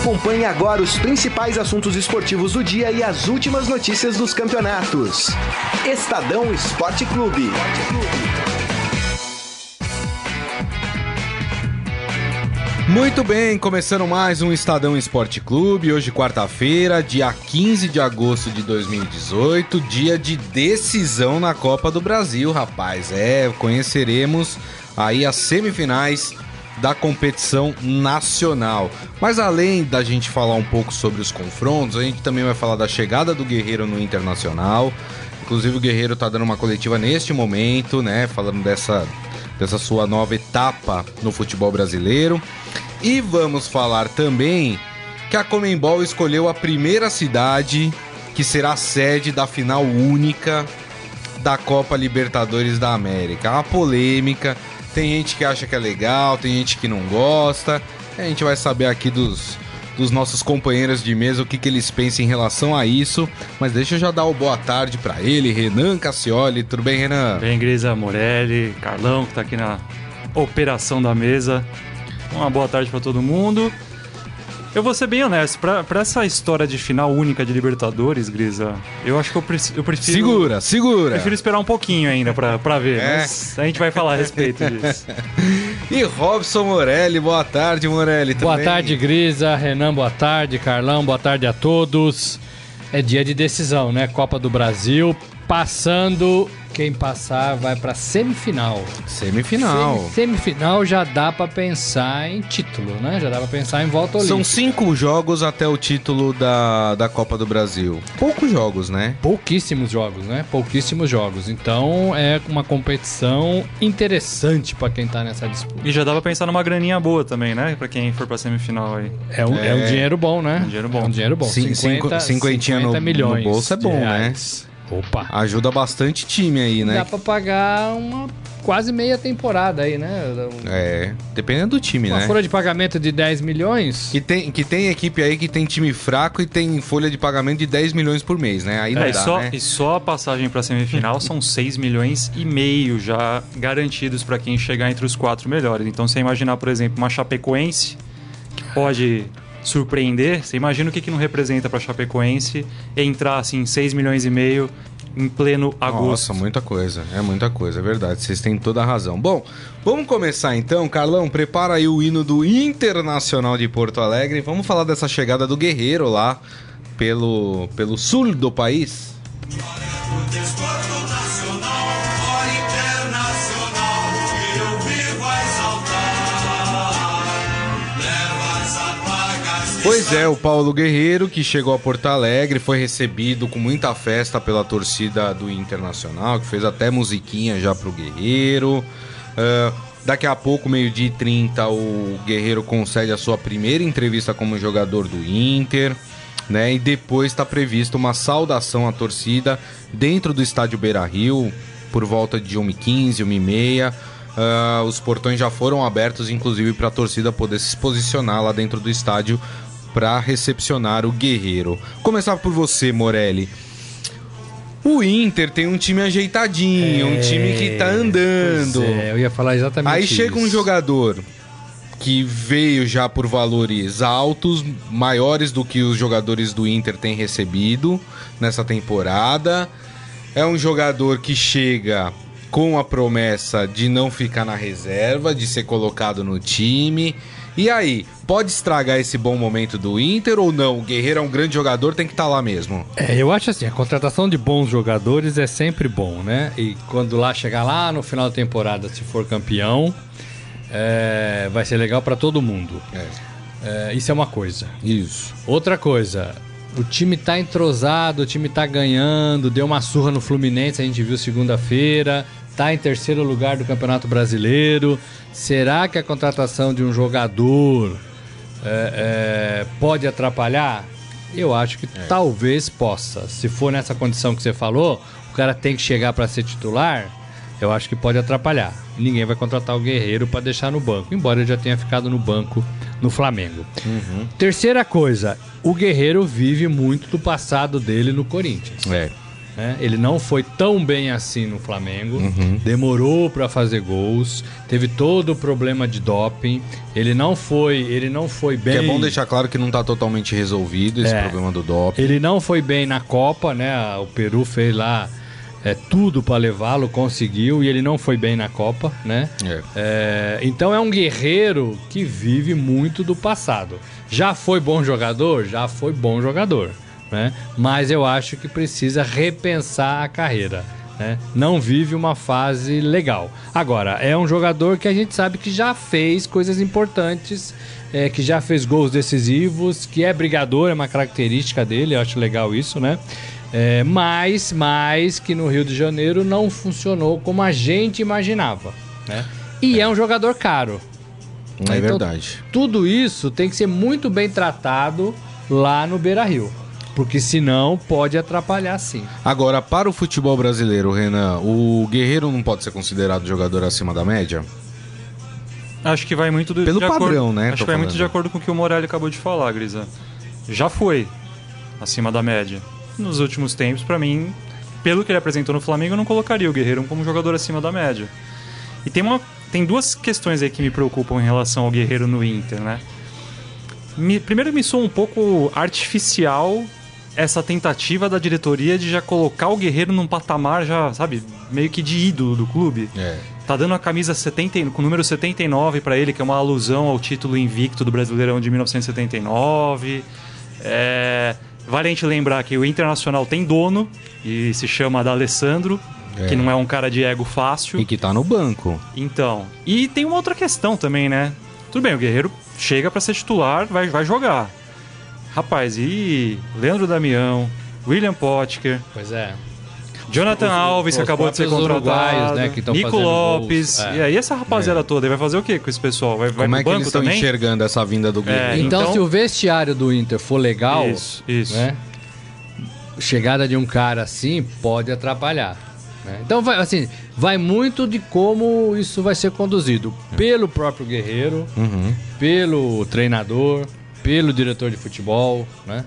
Acompanhe agora os principais assuntos esportivos do dia e as últimas notícias dos campeonatos. Estadão Esporte Clube. Muito bem, começando mais um Estadão Esporte Clube, hoje quarta-feira, dia 15 de agosto de 2018, dia de decisão na Copa do Brasil, rapaz. É, conheceremos aí as semifinais da competição nacional. Mas além da gente falar um pouco sobre os confrontos, a gente também vai falar da chegada do Guerreiro no Internacional. Inclusive o Guerreiro tá dando uma coletiva neste momento, né, falando dessa dessa sua nova etapa no futebol brasileiro. E vamos falar também que a Comembol escolheu a primeira cidade que será sede da final única da Copa Libertadores da América. Uma polêmica, tem gente que acha que é legal, tem gente que não gosta. A gente vai saber aqui dos, dos nossos companheiros de mesa o que, que eles pensam em relação a isso. Mas deixa eu já dar o boa tarde para ele, Renan Cassioli. Tudo bem, Renan? Bem, Grisa Morelli, Carlão, que tá aqui na operação da mesa. Uma boa tarde para todo mundo. Eu vou ser bem honesto, pra, pra essa história de final única de Libertadores, Grisa, eu acho que eu, pre eu prefiro. Segura, segura! Prefiro esperar um pouquinho ainda pra, pra ver, é. mas a gente vai falar a respeito disso. e Robson Morelli, boa tarde, Morelli. Boa também. tarde, Grisa, Renan, boa tarde, Carlão, boa tarde a todos. É dia de decisão, né? Copa do Brasil, passando quem passar vai para semifinal. Semifinal. Sem, semifinal já dá para pensar em título, né? Já dá para pensar em volta olímpica. São cinco jogos até o título da, da Copa do Brasil. Poucos jogos, né? Pouquíssimos jogos, né? Pouquíssimos jogos. Então é uma competição interessante para quem tá nessa disputa. E já dá pra pensar numa graninha boa também, né? Para quem for pra semifinal aí. É um, é... é um dinheiro bom, né? Um dinheiro bom. É um dinheiro bom. Cin 50, 50 no, milhões no bolso é bom, né? Opa! Ajuda bastante time aí, né? Dá pra pagar uma quase meia temporada aí, né? É, dependendo do time, uma né? Uma folha de pagamento de 10 milhões. Que tem, que tem equipe aí que tem time fraco e tem folha de pagamento de 10 milhões por mês, né? Aí não é, dá, e só, né? E só a passagem pra semifinal são 6 milhões e meio já garantidos para quem chegar entre os quatro melhores. Então, você imaginar, por exemplo, uma Chapecoense que pode surpreender, você imagina o que, que não representa para Chapecoense entrar assim 6 milhões e meio em pleno agosto. Nossa, muita coisa. É muita coisa, é verdade. Vocês têm toda a razão. Bom, vamos começar então. Carlão, prepara aí o hino do Internacional de Porto Alegre. Vamos falar dessa chegada do Guerreiro lá pelo, pelo sul do país. Pois é, o Paulo Guerreiro, que chegou a Porto Alegre, foi recebido com muita festa pela torcida do Internacional, que fez até musiquinha já pro Guerreiro. Uh, daqui a pouco, meio-dia e 30, o Guerreiro concede a sua primeira entrevista como jogador do Inter. Né? E depois está prevista uma saudação à torcida dentro do estádio Beira Rio, por volta de 1h15, 1h30. Uh, os portões já foram abertos, inclusive, para a torcida poder se posicionar lá dentro do estádio para recepcionar o Guerreiro. Começar por você, Morelli. O Inter tem um time ajeitadinho, é, um time que tá andando. É, eu ia falar exatamente Aí isso. chega um jogador que veio já por valores altos, maiores do que os jogadores do Inter têm recebido nessa temporada. É um jogador que chega com a promessa de não ficar na reserva, de ser colocado no time. E aí, pode estragar esse bom momento do Inter ou não? O Guerreiro é um grande jogador, tem que estar tá lá mesmo. É, eu acho assim, a contratação de bons jogadores é sempre bom, né? E quando lá chegar lá no final da temporada, se for campeão, é, vai ser legal para todo mundo. É. É, isso é uma coisa. Isso. Outra coisa, o time tá entrosado, o time tá ganhando, deu uma surra no Fluminense, a gente viu segunda-feira, tá em terceiro lugar do Campeonato Brasileiro. Será que a contratação de um jogador é, é, pode atrapalhar? Eu acho que é. talvez possa. Se for nessa condição que você falou, o cara tem que chegar para ser titular. Eu acho que pode atrapalhar. Ninguém vai contratar o Guerreiro para deixar no banco, embora ele já tenha ficado no banco no Flamengo. Uhum. Terceira coisa, o Guerreiro vive muito do passado dele no Corinthians. É. né? Ele não foi tão bem assim no Flamengo. Demorou para fazer gols. Teve todo o problema de doping. Ele não foi, ele não foi bem. Que é bom deixar claro que não tá totalmente resolvido esse É. problema do doping. Ele não foi bem na Copa, né? O Peru fez lá é, tudo para levá-lo, conseguiu e ele não foi bem na Copa, né? É. É, então é um guerreiro que vive muito do passado. Já foi bom jogador? Já foi bom jogador, né? Mas eu acho que precisa repensar a carreira. né? Não vive uma fase legal. Agora, é um jogador que a gente sabe que já fez coisas importantes, é, que já fez gols decisivos, que é brigador, é uma característica dele, eu acho legal isso, né? É, mas, mas que no Rio de Janeiro não funcionou como a gente imaginava, né? E é um jogador caro. É Então, verdade. Tudo isso tem que ser muito bem tratado lá no Beira Rio. Porque senão pode atrapalhar sim. Agora, para o futebol brasileiro, Renan, o Guerreiro não pode ser considerado jogador acima da média? Acho que vai muito do, Pelo de acordo- padrão, né, Acho que vai muito falando. de acordo com o que o Morelli acabou de falar, Grisa. Já foi acima da média. Nos últimos tempos, pra mim, pelo que ele apresentou no Flamengo, eu não colocaria o Guerreiro como jogador acima da média. E tem, uma, tem duas questões aí que me preocupam em relação ao Guerreiro no Inter, né? Me- primeiro, me soa um pouco artificial essa tentativa da diretoria de já colocar o Guerreiro num patamar já, sabe, meio que de ídolo do clube. É. Tá dando a camisa 70, com o número 79 pra ele, que é uma alusão ao título invicto do Brasileirão de 1979. É, vale a gente lembrar que o Internacional tem dono e se chama D'Alessandro, É. que não é um cara de ego fácil. E que tá no banco. Então, e tem uma outra questão também, né? Tudo bem, o Guerreiro chega pra ser titular, vai, vai jogar. Rapaz, e Leandro Damião, William Potker, Pois é. Jonathan Os- Alves, que os acabou de ser contratado. né, que Nico Lopes. É. E aí, essa rapaziada toda, aí vai fazer o quê com esse pessoal? Vai, vai Como pro é que eles estão também? enxergando essa vinda do Guerreiro? Então, então- se o vestiário do Inter for legal, Isso, isso. né? Chegada de um cara assim pode atrapalhar. né? Então, vai, assim, vai muito de como isso vai ser conduzido pelo próprio guerreiro, Uhum. pelo treinador, pelo diretor de futebol, né?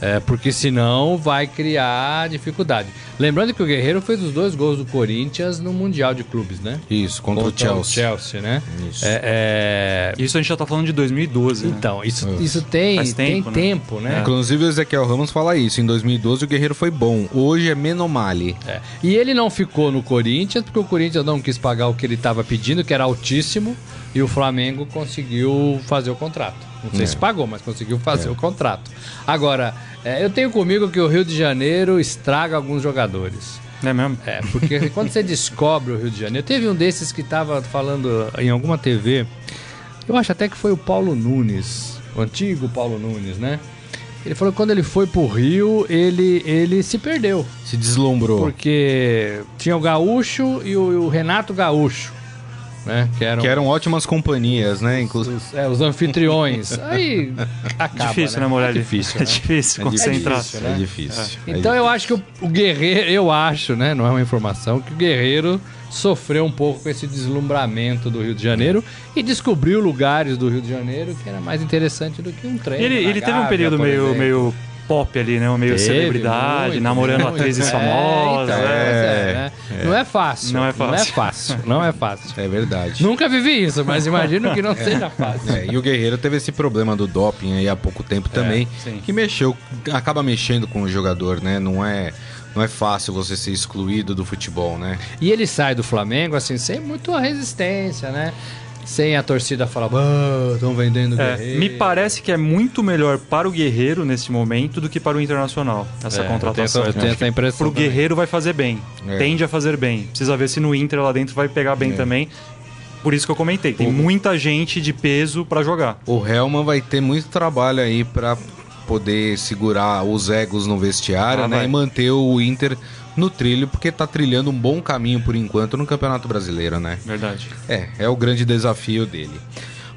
É, porque senão vai criar dificuldade. Lembrando que o Guerreiro fez os dois gols do Corinthians no Mundial de Clubes, né? Isso, contra, o Chelsea. Chelsea, né? Isso. É, é, Isso a gente já tá falando de 2012, né? Então, isso, isso tem, Faz tem tempo, tempo, né? né? Inclusive o Ezequiel Ramos fala isso. Em 2012 o Guerreiro foi bom. Hoje é Menomale. É. E ele não ficou no Corinthians porque o Corinthians não quis pagar o que ele estava pedindo, que era altíssimo, e o Flamengo conseguiu fazer o contrato. Não sei É. se pagou, mas conseguiu fazer o contrato. Agora, é, eu tenho comigo que o Rio de Janeiro estraga alguns jogadores. Não é mesmo? É, porque quando você descobre o Rio de Janeiro, teve um desses que estava falando em alguma TV, eu acho até que foi o Paulo Nunes, o antigo Paulo Nunes, né? Ele falou que quando ele foi pro Rio, ele, ele se perdeu. Se deslumbrou. Porque tinha o Gaúcho e o, e o Renato Gaúcho, né? Que eram, Que eram ótimas companhias, né? Inclusive. os, é, os anfitriões. Aí acaba, difícil, né, Morelli? É difícil, É né? difícil É concentrar. difícil, né? É difícil. é Então eu difícil. acho que o, o Guerreiro, eu acho, né? Não é uma informação, que o Guerreiro sofreu um pouco com esse deslumbramento do Rio de Janeiro e descobriu lugares do Rio de Janeiro que era mais interessante do que um treino. Ele, ele teve um Gávea, período meio, exemplo. meio pop ali, né? Um meio Teve, celebridade, muito, namorando muito. atrizes É, famosas. então, né? mas é, né? Não é fácil. Não é Não é fácil. fácil. Não é fácil. É verdade. Nunca vivi isso, mas imagino que não seja fácil. É, e o Guerreiro teve esse problema do doping aí há pouco tempo também, sim. que mexeu, acaba mexendo com o jogador, né? Não é, não é fácil você ser excluído do futebol, né? E ele sai do Flamengo, assim, sem muita resistência, né? Sem a torcida falar, estão vendendo o É, Guerreiro. me parece que é muito melhor para o Guerreiro nesse momento do que para o Internacional, essa É, contratação. Eu tenho, eu tenho essa impressão. Pro também. Guerreiro vai fazer bem. É. Tende a fazer bem. Precisa ver se no Inter lá dentro vai pegar bem também. Por isso que eu comentei. Tem O- muita gente de peso para jogar. O Helman vai ter muito trabalho aí pra poder segurar os egos no vestiário, Ah, né? vai. E manter o Inter no trilho, porque tá trilhando um bom caminho por enquanto no Campeonato Brasileiro, né? Verdade. É, é o grande desafio dele.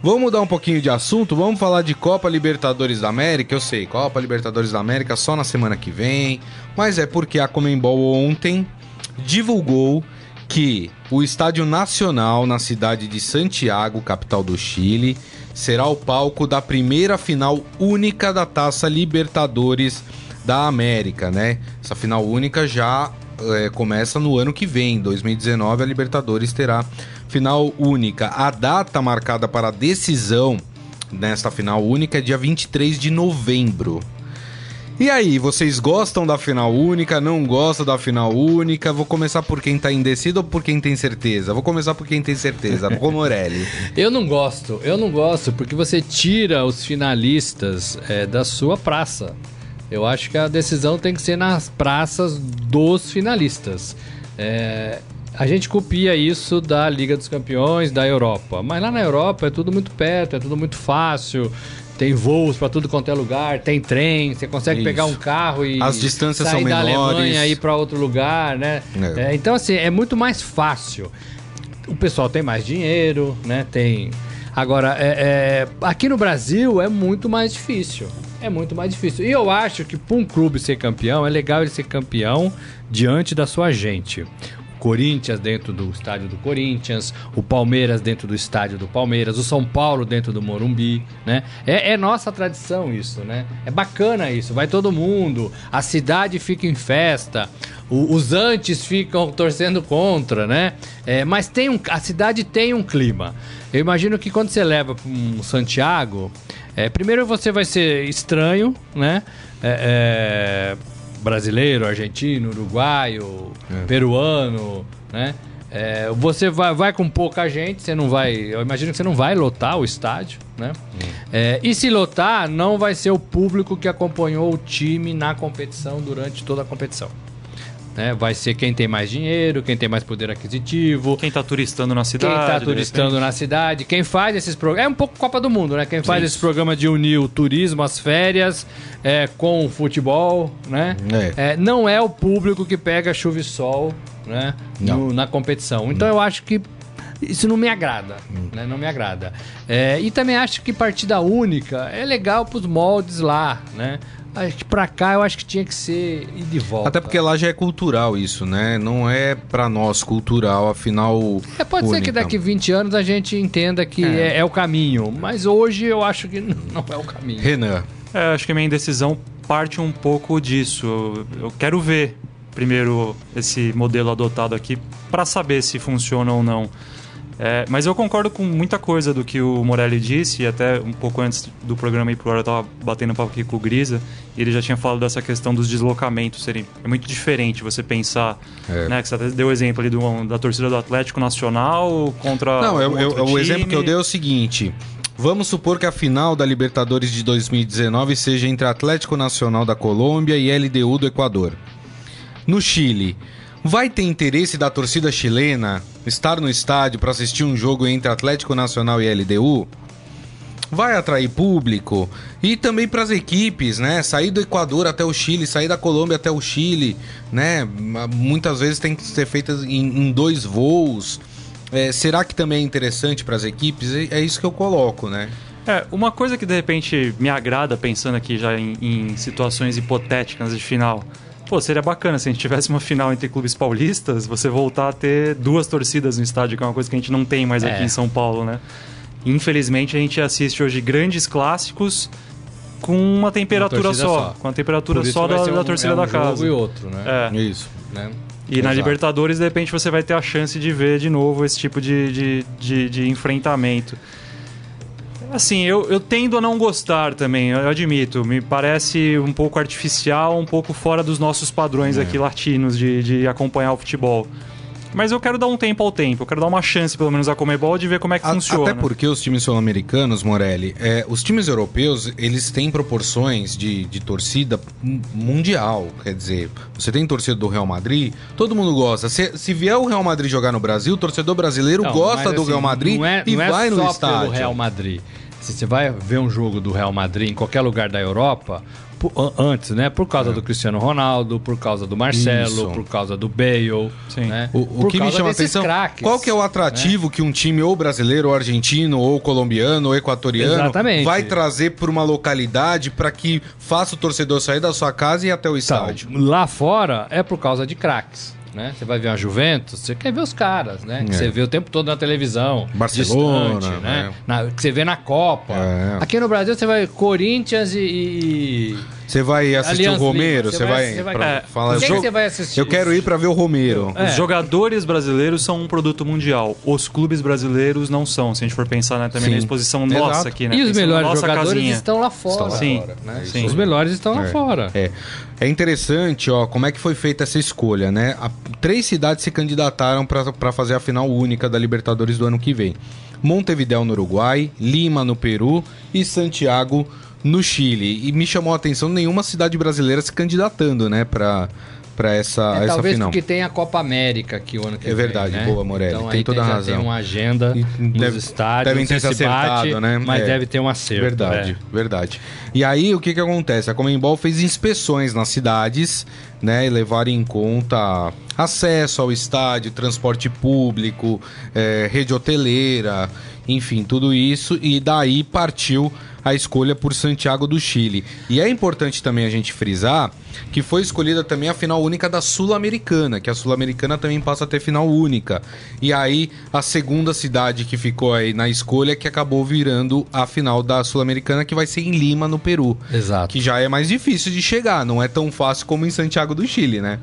Vamos mudar um pouquinho de assunto, vamos falar de Copa Libertadores da América. Eu sei, Copa Libertadores da América só na semana que vem, mas é porque a Comembol ontem divulgou que o Estádio Nacional na cidade de Santiago, capital do Chile, será o palco da primeira final única da Taça Libertadores da América, né? Essa final única já é, começa no ano que vem, 2019, a Libertadores terá final única. A data marcada para a decisão nesta final única é dia 23 de novembro. E aí, vocês gostam da final única? Não gostam da final única? Vou começar por quem tá indecido ou por quem tem certeza? Vou começar por quem tem certeza, por Morelli. Eu não gosto, eu não gosto, porque você tira os finalistas é, da sua praça. Eu acho que a decisão tem que ser nas praças dos finalistas. É, a gente copia isso da Liga dos Campeões da Europa, mas lá na Europa é tudo muito perto, é tudo muito fácil. Tem voos para tudo quanto é lugar, tem trem, você consegue Isso. pegar um carro e As distâncias sair são da menores. Alemanha e ir para outro lugar, né? É. É, então assim é muito mais fácil. O pessoal tem mais dinheiro, né? Tem agora é- é, aqui no Brasil é muito mais difícil. É muito mais difícil. E eu acho que para um clube ser campeão é legal ele ser campeão diante da sua gente. Corinthians dentro do estádio do Corinthians, o Palmeiras dentro do estádio do Palmeiras, o São Paulo dentro do Morumbi, né? É, é nossa tradição isso, né? É bacana isso, vai todo mundo, a cidade fica em festa, o- os antes ficam torcendo contra, né? É, mas tem um, a cidade tem um clima. Eu imagino que quando você leva para um Santiago, é, primeiro você vai ser estranho, né? É, é, brasileiro, argentino, uruguaio, peruano, né? É, você vai, vai com pouca gente, você não vai. Eu imagino que você não vai lotar o estádio, né? É, e se lotar, não vai ser o público que acompanhou o time na competição durante toda a competição. Né? Vai ser quem tem mais dinheiro, quem tem mais poder aquisitivo, Quem tá turistando na quem cidade. está de turistando na cidade, quem faz esses programas. É um pouco Copa do Mundo, né? Quem faz esse programa de unir o turismo, as férias, é, com o futebol, né? É, não é o público que pega chuva e sol, né? Não. no- na competição. Então eu acho que isso não me agrada, né? Não me agrada. É, e também acho que partida única é legal para os moldes lá, né? Acho que pra cá eu acho que tinha que ser ir de volta. Até porque lá já é cultural isso, né? Não é pra nós cultural, afinal. É, pode ser que daqui 20 anos a gente entenda que é. é o caminho, mas hoje eu acho que não é o caminho. Renan. É, acho que a minha indecisão parte um pouco disso. Eu, eu quero ver primeiro esse modelo adotado aqui para saber se funciona ou não. É, mas eu concordo com muita coisa do que o Morelli disse, e até um pouco antes do programa ir pro ar eu tava batendo papo aqui com o Grisa, e ele já tinha falado dessa questão dos deslocamentos serem. É muito diferente você pensar, É. né? Que você até deu o exemplo ali do- da torcida do Atlético Nacional contra. Não, eu, eu- o exemplo que eu dei é o seguinte. Vamos supor que a final da Libertadores de 2019 seja entre Atlético Nacional da Colômbia e LDU do Equador. No Chile, vai ter interesse da torcida chilena estar no estádio para assistir um jogo entre Atlético Nacional e LDU? Vai atrair público e também para as equipes, né? Sair do Equador até o Chile, sair da Colômbia até o Chile, né? Muitas vezes tem que ser feitas em, em dois voos. É, será que também é interessante para as equipes? É, é isso que eu coloco, né? É, uma coisa que de repente me agrada, pensando aqui já em, em situações hipotéticas de final. Pô, seria bacana se a gente tivesse uma final entre clubes paulistas, você voltar a ter duas torcidas no estádio, que é uma coisa que a gente não tem mais aqui É. em São Paulo, né? Infelizmente a gente assiste hoje grandes clássicos com uma temperatura torcida só, só. com a temperatura só da, ser da um- torcida é um da jogo casa. e outro, né? É. Isso. Né? E na Exato. Libertadores, de repente, você vai ter a chance de ver de novo esse tipo de, de, de, de enfrentamento. Assim, eu, eu tendo a não gostar também, eu admito. Me parece um pouco artificial, um pouco fora dos nossos padrões aqui latinos de, de acompanhar o futebol. Mas eu quero dar um tempo ao tempo, eu quero dar uma chance, pelo menos, à Comebol de ver como é que A- funciona. Até porque os times sul-americanos, Morelli, é, os times europeus, eles têm proporções de, de torcida mu- mundial. Quer dizer, você tem torcida do Real Madrid, todo mundo gosta. Se, se vier o Real Madrid jogar no Brasil, o torcedor brasileiro Não, gosta mas, do assim, Real Madrid não é, e não é vai no só estádio. pelo Real Madrid. Se você vai ver um jogo do Real Madrid em qualquer lugar da Europa, antes, né? Por causa do Cristiano Ronaldo, por causa do Marcelo, É. Isso. por causa do Bale, Sim. né? O, o que me chama a atenção, craques, qual que é o né? atrativo que um time ou brasileiro, ou argentino, ou colombiano, ou equatoriano Exatamente. vai trazer para uma localidade para que faça o torcedor sair da sua casa e ir até o Então, estádio? lá fora é por causa de craques. Né? Você vai ver a Juventus, você quer ver os caras, né? Que É. você vê o tempo todo na televisão. Barcelona, distante, né? Na- que você vê na Copa. É. Aqui no Brasil você vai Corinthians e, e- Você vai assistir Allianz o Romero? Você vai, vai- você vai- É, falar- Quem eu, que você vai assistir? eu quero ir pra ver o Romero. É. Os jogadores brasileiros são um produto mundial. Os clubes brasileiros não são. Se a gente for pensar né, também Sim. na exposição Exato. nossa aqui, né? E os Pensando melhores nossa jogadores casinha. estão lá fora. lá Sim, fora, né? sim. Os melhores estão lá É. fora. É. É interessante, ó, como é que foi feita essa escolha, né? A- três cidades se candidataram para fazer a final única da Libertadores do ano que vem. Montevideo no Uruguai, Lima no Peru e Santiago no Chile. E me chamou a atenção nenhuma cidade brasileira se candidatando, né, para para essa, É, essa talvez final. porque tem a Copa América aqui o ano que É vem. verdade, né? boa, Morelli, Então, tem toda a já razão. Tem uma agenda E nos deve- estádios. devem ter se acertado, né? Mas É. deve ter um acerto. Verdade, é. verdade. E aí, o que que acontece? A Comembol fez inspeções nas cidades, né? E levaram em conta acesso ao estádio, transporte público, eh, rede hoteleira, enfim, tudo isso. E daí partiu a escolha por Santiago do Chile. E é importante também a gente frisar que foi escolhida também a final única da Sul-Americana, que a Sul-Americana também passa a ter final única. E aí a segunda cidade que ficou aí na escolha que acabou virando a final da Sul-Americana, que vai ser em Lima, no Peru. Exato. Que já é mais difícil de chegar, não é tão fácil como em Santiago do Chile, né?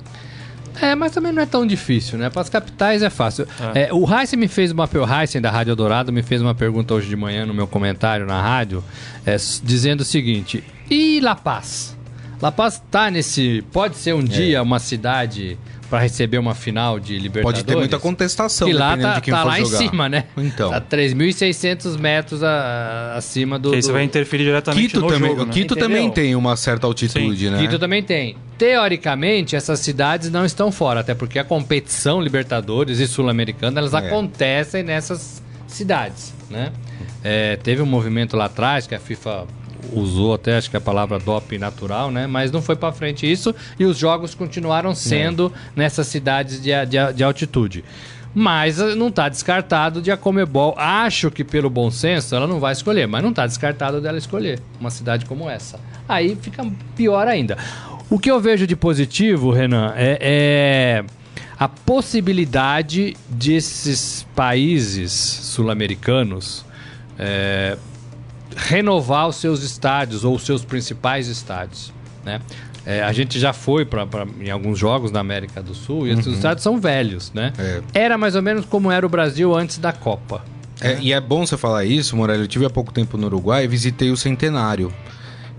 É, mas também não é tão difícil, né? Para as capitais é fácil. É, o Heisen me fez uma... O Heisen da Rádio Dourado me fez uma pergunta hoje de manhã no meu comentário na rádio, é, dizendo o seguinte... E La Paz? La Paz tá nesse... Pode ser um dia uma cidade para receber uma final de Libertadores? Pode ter muita contestação, Que lá dependendo tá, de quem tá for lá jogar. em cima, né? Então. Tá 3.600 metros a- acima do... Que aí você do- vai interferir diretamente Quito no também, jogo, o né? Quito Entendeu? também tem uma certa altitude, Sim. né? Quito também tem. Teoricamente, essas cidades não estão fora, até porque a competição Libertadores e Sul-Americana, elas É. acontecem nessas cidades, né? É, teve um movimento lá atrás que a FIFA usou até, acho que a palavra doping natural, né? Mas não foi pra frente isso e os jogos continuaram sendo nessas cidades de, de, de altitude. Mas eh, não está descartado de a Comebol. Acho que pelo bom senso ela não vai escolher, mas não está descartado dela escolher uma cidade como essa. Aí fica pior ainda. O que eu vejo de positivo, Renan, é, é a possibilidade desses países sul-americanos é, renovar os seus estádios ou os seus principais estádios, né? É, a gente já foi pra, pra- em alguns jogos na América do Sul e esses estádios são velhos, né? É. Era mais ou menos como era o Brasil antes da Copa. É, e é bom você falar isso, Morelli. Eu tive há pouco tempo no Uruguai e visitei o Centenário.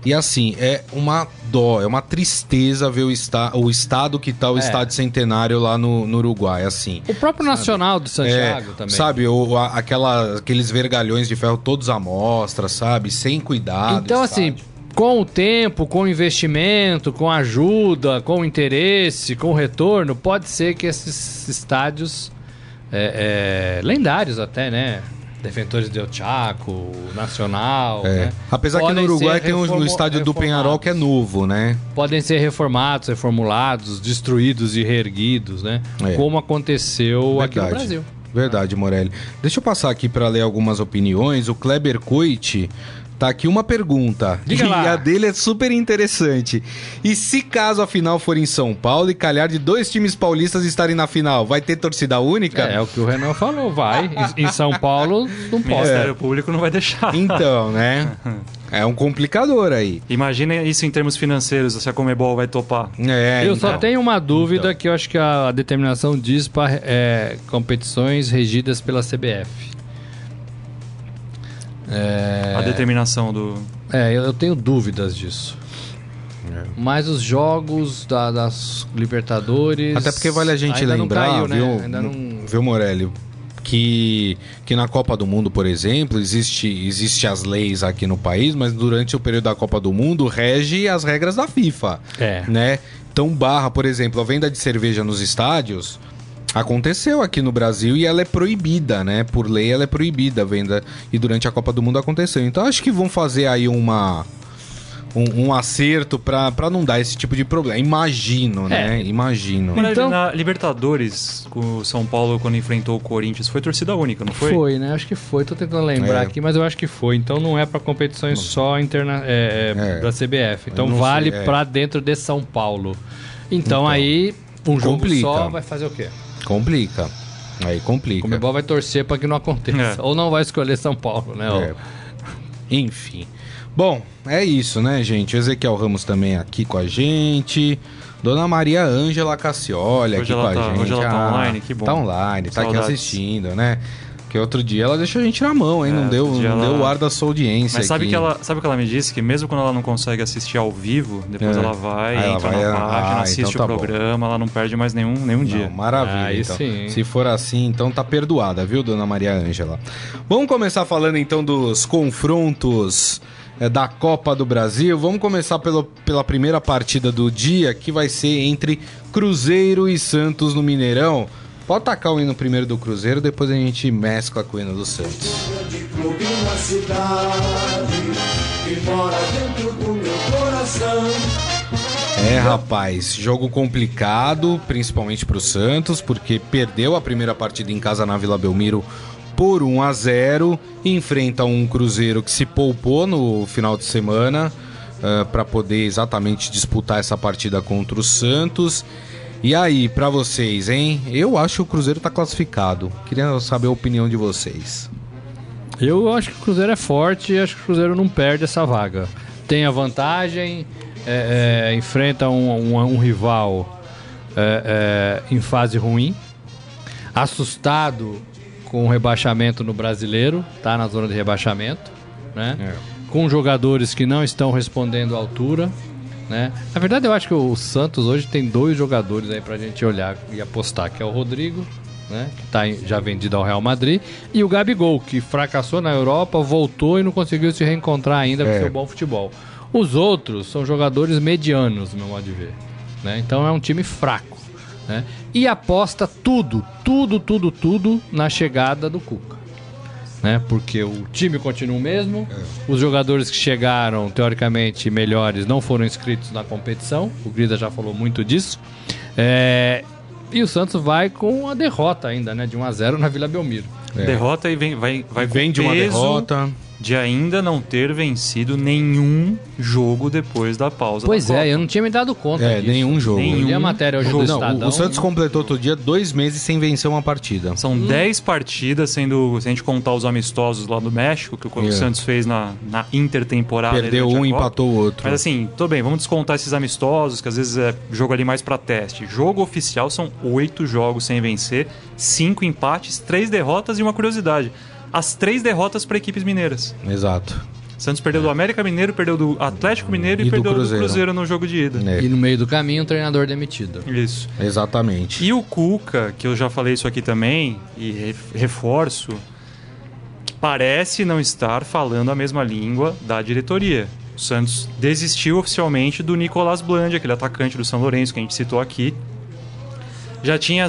E assim, é uma dó, é uma tristeza ver o, esta o estado que tá o É. estádio Centenário lá no, no Uruguai, assim. O próprio Nacional do Santiago É, também. Sabe, o, a- aquela, aqueles vergalhões de ferro todos à mostra, sabe? Sem cuidado. Então, assim, com o tempo, com o investimento, com a ajuda, com o interesse, com o retorno, pode ser que esses estádios é, é, lendários até, né? Defensores del Chaco, Nacional, É. né? Apesar que no Podem Uruguai tem o, o estádio do Penharol que é novo, né? Podem ser reformados, reformulados, destruídos e reerguidos, né? É. Como aconteceu aqui no Verdade. Brasil. Verdade, Morelli. Deixa eu passar aqui para ler algumas opiniões. O Kleber Coit tá aqui uma pergunta. Diga e lá. a dele é super interessante. E se caso a final for em São Paulo e calhar de dois times paulistas estarem na final, vai ter torcida única? É, é o que o Renan falou, vai. Em, em São Paulo, não O pode. Ministério Público não vai deixar. Então, né? É um complicador aí. Imagina isso em termos financeiros, se a Comebol vai topar. É, Eu então. só tenho uma dúvida Então. que eu acho que a, a determinação diz para é, competições regidas pela CBF. É, A determinação do. é, eu eu tenho dúvidas disso. É. Mas os jogos da- das Libertadores. Até porque vale a gente ainda não lembrar, caiu, né? viu, Ainda não... viu, Morelli? Que, que na Copa do Mundo, por exemplo, existe, existe as leis aqui no país, mas durante o período da Copa do Mundo rege as regras da FIFA. É. Né? Então, barra, por exemplo, a venda de cerveja nos estádios aconteceu aqui no Brasil e ela é proibida, né? Por lei ela é proibida a venda. E durante a Copa do Mundo aconteceu. Então acho que vão fazer aí uma. Um, um acerto pra, pra não dar esse tipo de problema. Imagino, né? Imagino. Mas Então- Na Libertadores, com o São Paulo, quando enfrentou o Corinthians, foi torcida única, não foi? Foi? né? Acho que foi. Tô tentando lembrar É. aqui, mas eu acho que foi. Então não é para competições só interna é, é, É. da CBF. Então não vale é. pra dentro de São Paulo. Então, Então, aí um jogo complica. só vai fazer o quê? Complica. Aí O complica. Comebol vai torcer para que não aconteça. É. Ou não vai escolher São Paulo, né? É. Enfim. Bom, é isso, né, gente? O Ezequiel Ramos também aqui com a gente. Dona Maria Ângela Cassioli aqui com a tá- gente. hoje ela tá Ah, online, que bom. Tá online, tá aqui Saudades. assistindo, né? Que outro dia ela deixou a gente na mão, hein? É, não deu, não ela- deu o ar da sua audiência Mas sabe aqui. que ela, sabe o que ela me disse? Que mesmo quando ela não consegue assistir ao vivo, depois É. ela vai, Aí ela entra vai, na ah, página, então assiste tá o bom. programa, ela não perde mais nenhum, nenhum Não, dia. maravilha. Então. sim. Se for assim, então tá perdoada, viu, dona Maria Ângela? Vamos começar falando então dos confrontos é, da Copa do Brasil. Vamos começar pelo, pela primeira partida do dia, que vai ser entre Cruzeiro e Santos no Mineirão. Pode tacar o hino primeiro do Cruzeiro, depois a gente mescla com o hino do Santos. É, rapaz, jogo complicado, principalmente pro Santos, porque perdeu a primeira partida em casa na Vila Belmiro por 1 a 0 e enfrenta um Cruzeiro que se poupou no final de semana para poder exatamente disputar essa partida contra o Santos. E aí, pra vocês, hein? Eu acho que o Cruzeiro tá classificado. Queria saber a opinião de vocês. Eu acho que o Cruzeiro é forte e acho que o Cruzeiro não perde essa vaga. Tem a vantagem, é, é, enfrenta um, um- um rival é, é, em fase ruim, assustado com o rebaixamento no brasileiro, tá na zona de rebaixamento, né? Com jogadores que não estão respondendo à altura. Né? Na verdade, eu acho que o Santos hoje tem dois jogadores aí pra gente olhar e apostar, que é o Rodrigo, né? Que tá já vendido ao Real Madrid, e o Gabigol, que fracassou na Europa, voltou e não conseguiu se reencontrar ainda com É. seu bom futebol. Os outros são jogadores medianos, no meu modo de ver. Né? Então é um time fraco. Né? E aposta tudo, tudo, tudo, tudo na chegada do Cuca né? Porque o time continua o mesmo, os jogadores que chegaram, teoricamente, melhores, não foram inscritos na competição, o Grida já falou muito disso. É, E o Santos vai com a derrota ainda, né? De 1 a 0 na Vila Belmiro. É. Derrota e vem, vai, vai Vem de uma derrota. De ainda não ter vencido nenhum jogo depois da pausa. Pois da é, Copa. eu não tinha me dado conta É, disso. nenhum jogo. Eu li a matéria hoje do Não, o- Estadão. o Santos completou outro dia dois meses sem vencer uma partida. São 10 partidas, sendo, se a gente contar os amistosos lá do México, que o É. Santos fez na, na intertemporada. Perdeu um, empatou o outro. Mas assim, tudo bem, vamos descontar esses amistosos, que às vezes é jogo ali mais pra teste. Jogo oficial são oito jogos sem vencer, cinco empates, três derrotas e uma curiosidade. As três derrotas para equipes mineiras. Exato. Santos perdeu do América Mineiro, perdeu do Atlético Mineiro e, E do perdeu Cruzeiro. do Cruzeiro no jogo de ida. É, E no meio do caminho, um treinador demitido. Isso. exatamente. E o Cuca, que eu já falei isso aqui também, e re- reforço, que parece não estar falando a mesma língua da diretoria. O Santos desistiu oficialmente do Nicolás Bland, aquele atacante do São Lourenço que a gente citou aqui. Já tinha.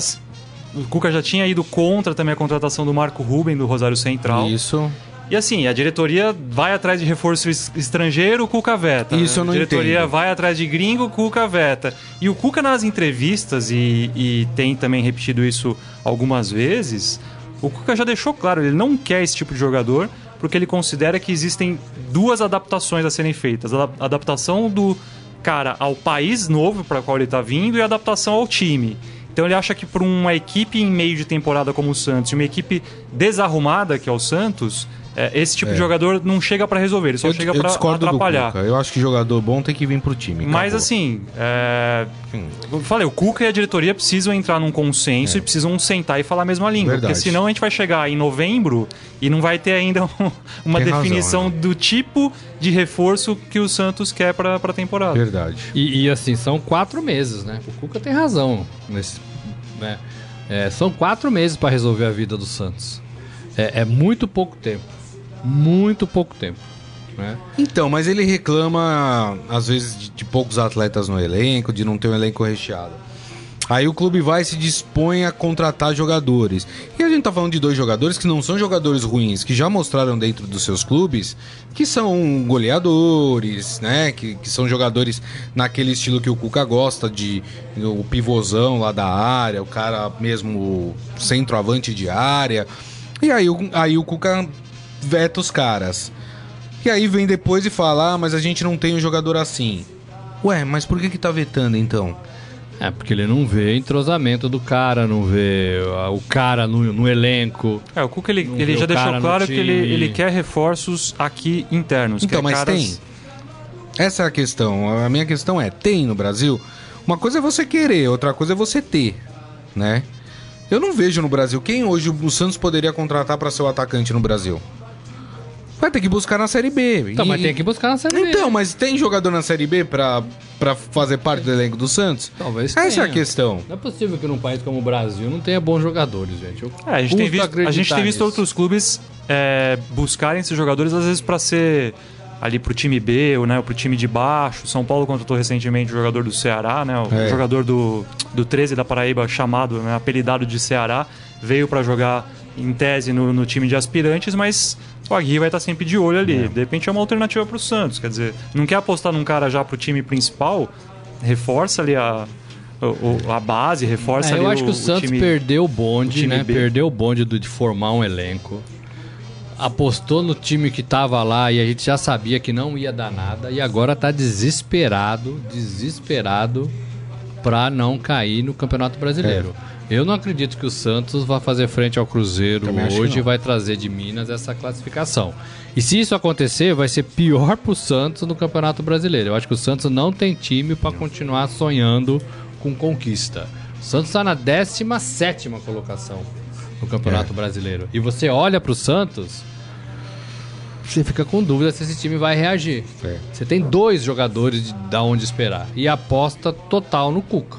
O Cuca já tinha ido contra também a contratação do Marco Ruben, do Rosário Central. Isso. E assim, a diretoria vai atrás de reforço es- estrangeiro, o Cuca veta. Isso eu não A diretoria entendo. vai atrás de gringo, o Cuca veta. E o Cuca nas entrevistas, e, e tem também repetido isso algumas vezes, o Cuca já deixou claro, ele não quer esse tipo de jogador, porque ele considera que existem duas adaptações a serem feitas. A adap- adaptação do cara ao país novo para qual ele está vindo e a adaptação ao time. Então ele acha que para uma equipe em meio de temporada como o Santos, uma equipe desarrumada que é o Santos, é, esse tipo de jogador não chega para resolver, ele só eu, chega eu para discordo atrapalhar. do Cuca. Eu acho que jogador bom tem que vir pro time. Mas acabou. assim, é, eu falei, o Cuca e a diretoria precisam entrar num consenso e precisam sentar e falar a mesma língua. É. Verdade. Porque senão a gente vai chegar em novembro e não vai ter ainda um- uma Tem razão, definição né? do tipo de reforço que o Santos quer para a temporada. Verdade. E, e, assim, são quatro meses, né? O Cuca tem razão nesse. Né? É, são quatro meses para resolver a vida do Santos. É, é muito pouco tempo. Muito pouco tempo. Né? Então, mas ele reclama, às vezes, de, de poucos atletas no elenco, de não ter um elenco recheado. Aí o clube vai e se dispõe a contratar jogadores. E a gente tá falando de dois jogadores que não são jogadores ruins, que já mostraram dentro dos seus clubes que são goleadores, né? Que, que são jogadores naquele estilo que o Cuca gosta, de o pivôzão lá da área, o cara mesmo centroavante de área. E aí, aí o Cuca veta os caras. E aí vem depois e fala, ah, mas a gente não tem um jogador assim. Ué, mas por que que tá vetando então? É, porque ele não vê entrosamento do cara, não vê ah, o cara no, no elenco. É, o Cuca ele, ele já deixou claro que ele, ele quer reforços aqui internos. Então, quer mas caras- tem. Essa é a questão. A minha questão é: tem no Brasil? Uma coisa é você querer, outra coisa é você ter, né? Eu não vejo no Brasil quem hoje o Santos poderia contratar para ser o atacante no Brasil. Vai ter que buscar na Série B. Então, E- mas tem que buscar na Série B. Então, mas tem jogador na Série B pra, pra fazer parte do elenco do Santos? Talvez Essa é a tenha. questão. Não é possível que num país como o Brasil não tenha bons jogadores, gente. É, a gente, tem visto, a gente tem visto nisso. outros clubes é, buscarem esses jogadores, às vezes, para ser ali pro time B ou né, pro time de baixo. São Paulo contratou recentemente o jogador do Ceará, né? O É. jogador do, do 13 da Paraíba, chamado, né, apelidado de Ceará, veio para jogar em tese no, no time de aspirantes, mas o Aguirre vai estar sempre de olho ali. De repente é uma alternativa pro Santos. Quer dizer, não quer apostar num cara já pro time principal, reforça ali a, o- o- a base, reforça É, eu acho o, que o o Santos time... perdeu o bonde, o né? B. Perdeu o bonde do- de formar um elenco. Apostou no time que tava lá e a gente já sabia que não ia dar nada. E agora tá desesperado, desesperado pra não cair no Campeonato Brasileiro. Eu não acredito que o Santos vá fazer frente ao Cruzeiro Também hoje e vai trazer de Minas essa classificação. E se isso acontecer, vai ser pior pro Santos no Campeonato Brasileiro. Eu acho que o Santos não tem time pra continuar sonhando com conquista. O Santos está na 17 colocação no Campeonato É. Brasileiro. E você olha pro Santos, você fica com dúvida se esse time vai reagir. É. Você tem dois jogadores de, da onde esperar. E aposta total no Cuca.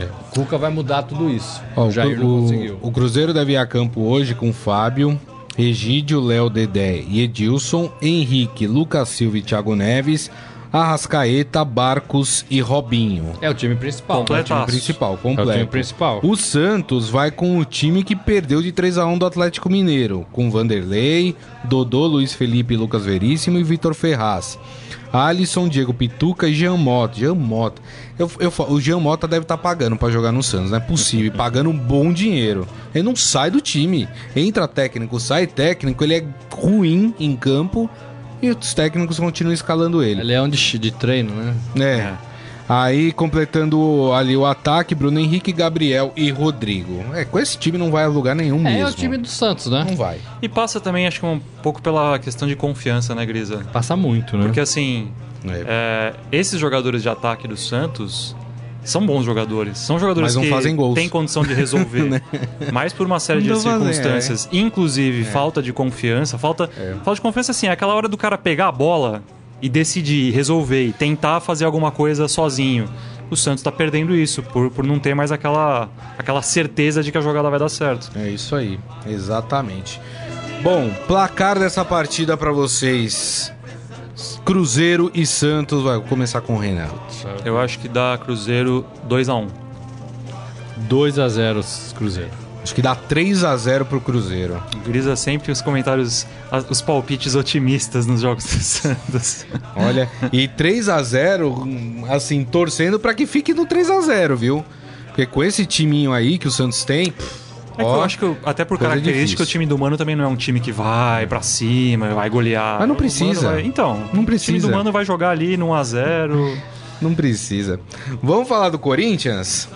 É. O Cuca vai mudar tudo isso. Ó, o Jair o, não conseguiu. o Cruzeiro deve ir a campo hoje com Fábio, Egídio, Léo Dedé e Edilson, Henrique, Lucas Silva e Thiago Neves, Arrascaeta, Barcos e Robinho. É o time principal. É o time principal, É o completo. time principal. O Santos vai com o time que perdeu de 3 a 1 do Atlético Mineiro, com Vanderlei, Dodô, Luiz Felipe, Lucas Veríssimo e Vitor Ferraz. Alisson, Diego Pituca e Jean Mota. Jean Mota. Eu, eu, o Jean Mota deve estar pagando pra jogar no Santos, não é possível. Pagando um bom dinheiro. Ele não sai do time. Entra técnico, sai técnico, ele é ruim em campo e os técnicos continuam escalando ele. Ele é um de, de treino, né? É. Aí, completando ali o ataque, Bruno Henrique, Gabriel e Rodrigo. É, com esse time não vai a lugar nenhum É, mesmo. o time do Santos, né? Não vai. E passa também, acho que um pouco pela questão de confiança, né, Grisa? Passa muito, né? Porque assim, É. é, esses jogadores de ataque do Santos são bons jogadores. São jogadores que fazem gols. têm condição de resolver. Mas por uma série de é. circunstâncias, inclusive falta de confiança, falta, falta de confiança assim, é aquela hora do cara pegar a bola e decidir, resolver e tentar fazer alguma coisa sozinho. O Santos tá perdendo isso por, por não ter mais aquela, aquela certeza de que a jogada vai dar certo. É isso aí, exatamente. Bom, placar dessa partida pra vocês. Cruzeiro e Santos. Vai vou começar com o Renato. Eu acho que dá Cruzeiro 2 a 1 2 a 0 Cruzeiro. Acho que dá 3 a 0 pro Cruzeiro. Grisa sempre os comentários, os palpites otimistas nos jogos do Santos. Olha, e 3 a 0 hum, assim, torcendo pra que fique no 3 a 0 viu? Porque com esse timinho aí que o Santos tem, É que Ó, eu acho que, eu- até por característica, difícil. o time do Mano também não é um time que vai pra cima, vai golear. Mas não precisa. Vai- Então, Não o time precisa. do Mano vai jogar ali no 1x0. não precisa. Vamos falar do Corinthians?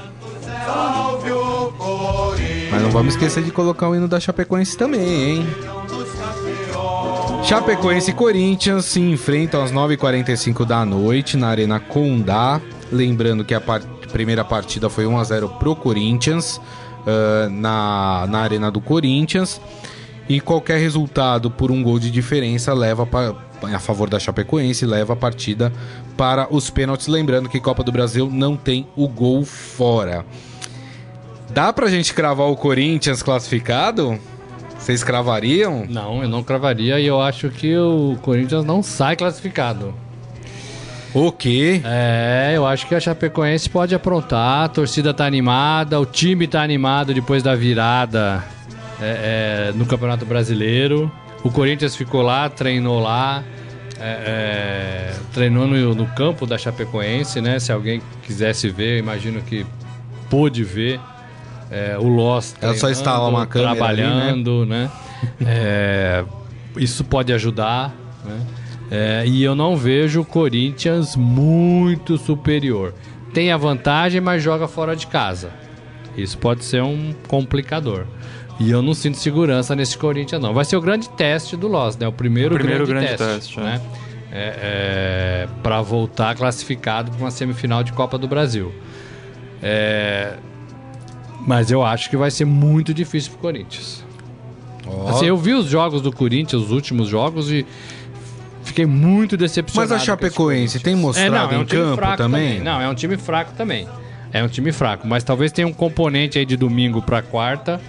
Salve o Corinthians, Mas não vamos esquecer de colocar o hino da Chapecoense também, hein? Chapecoense e Corinthians se enfrentam às 9h45 da noite na Arena Condá. Lembrando que a primeira partida foi 1x0 pro Corinthians ah, na, na Arena do Corinthians. E qualquer resultado por um gol de diferença leva pa- a favor da Chapecoense, leva a partida para os pênaltis. Lembrando que Copa do Brasil não tem o gol fora. Dá pra gente cravar o Corinthians classificado? Vocês cravariam? Não, eu não cravaria e eu acho que o Corinthians não sai classificado. O quê? É, eu acho que a Chapecoense pode aprontar, a torcida tá animada, o time tá animado depois da virada é, é, no Campeonato Brasileiro. O Corinthians ficou lá, treinou lá, é, é, treinou no, no campo da Chapecoense, né? Se alguém quisesse ver, eu imagino que pôde ver é, o Loss É só instalar uma câmera ali, trabalhando, né? É, isso pode ajudar, né? É, e eu não vejo o Corinthians muito superior. tem a vantagem, mas joga fora de casa. Isso pode ser um complicador. E eu não sinto segurança nesse Corinthians, não. Vai ser o grande teste do Loss, né? O primeiro, O primeiro grande, grande teste, teste, é. né? É, é, para voltar classificado para uma semifinal de Copa do Brasil. É, mas eu acho que vai ser muito difícil pro Corinthians. Ó. Assim, eu vi os jogos do Corinthians, os últimos jogos, e fiquei muito decepcionado. Mas a Chapecoense tem mostrado é um em time campo fraco também? Não, é um time fraco também. É um time fraco, mas talvez tenha um componente aí de domingo pra quarta,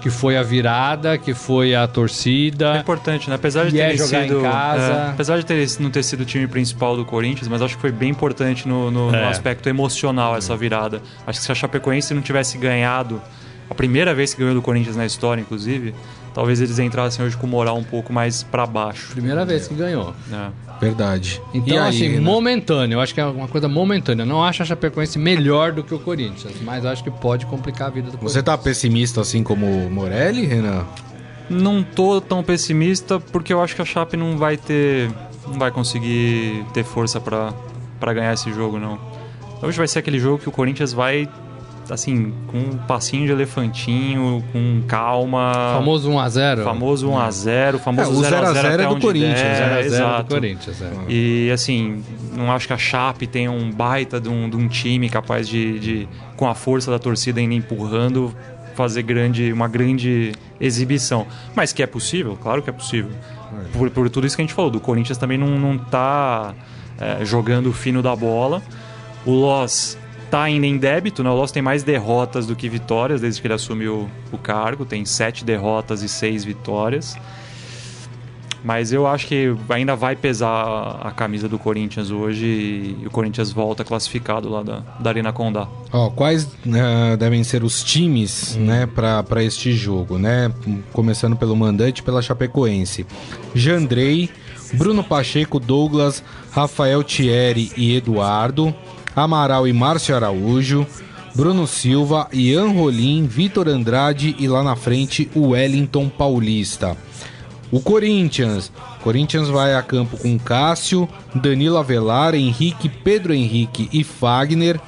que foi a virada, que foi a É torcida. importante, né? Apesar de é ter jogar em sido. casa. é, apesar de ter, não ter sido o time principal do Corinthians, mas acho que foi bem importante no, no- no É. aspecto emocional essa virada. Acho que se a Chapecoense não tivesse ganhado, a primeira vez que ganhou do Corinthians na história, inclusive, talvez eles entrassem hoje com moral um pouco mais pra baixo. Primeira vez que ganhou. né? Verdade. Então, E aí, assim, né? momentâneo. Eu acho que é uma coisa momentânea. Eu não acho a Chapecoense melhor do que o Corinthians, mas acho que pode complicar a vida do Você tá pessimista assim como o Morelli, Renan? Não tô tão pessimista porque eu acho que a Chape não vai ter. não vai conseguir ter força pra pra ganhar esse jogo, não. Hoje vai ser aquele jogo que o Corinthians vai, assim, com um passinho de elefantinho, com calma. Famoso 1x0. Famoso 1x0, É, famoso o 0x0 0x0 é até do onde Corinthians, der, 0x0 exato. do Corinthians, é. E assim, não acho que a Chape tenha um baita de um, de um time capaz de, de, com a força da torcida ainda empurrando, fazer grande, uma grande exibição. Mas que é possível, claro que é possível. Por, por tudo isso que a gente falou, do Corinthians também não, não tá é, jogando o fino da bola. O Loss tá ainda em débito, né? O Loss tem mais derrotas do que vitórias desde que ele assumiu o cargo. Tem sete derrotas e seis vitórias. Mas eu acho que ainda vai pesar a camisa do Corinthians hoje e o Corinthians volta classificado lá da, da Arena Condá. Ó, quais eh, devem ser os times, né, para este jogo, né? Começando pelo mandante, pela Chapecoense. Jandrei, Bruno Pacheco, Douglas, Rafael Thierry e Eduardo, Amaral e Márcio Araújo, Bruno Silva, Ian Rolim, Vitor Andrade e lá na frente o Wellington Paulista. O Corinthians. Corinthians vai a campo com Cássio, Danilo Avelar, Henrique, Pedro Henrique e Fagner.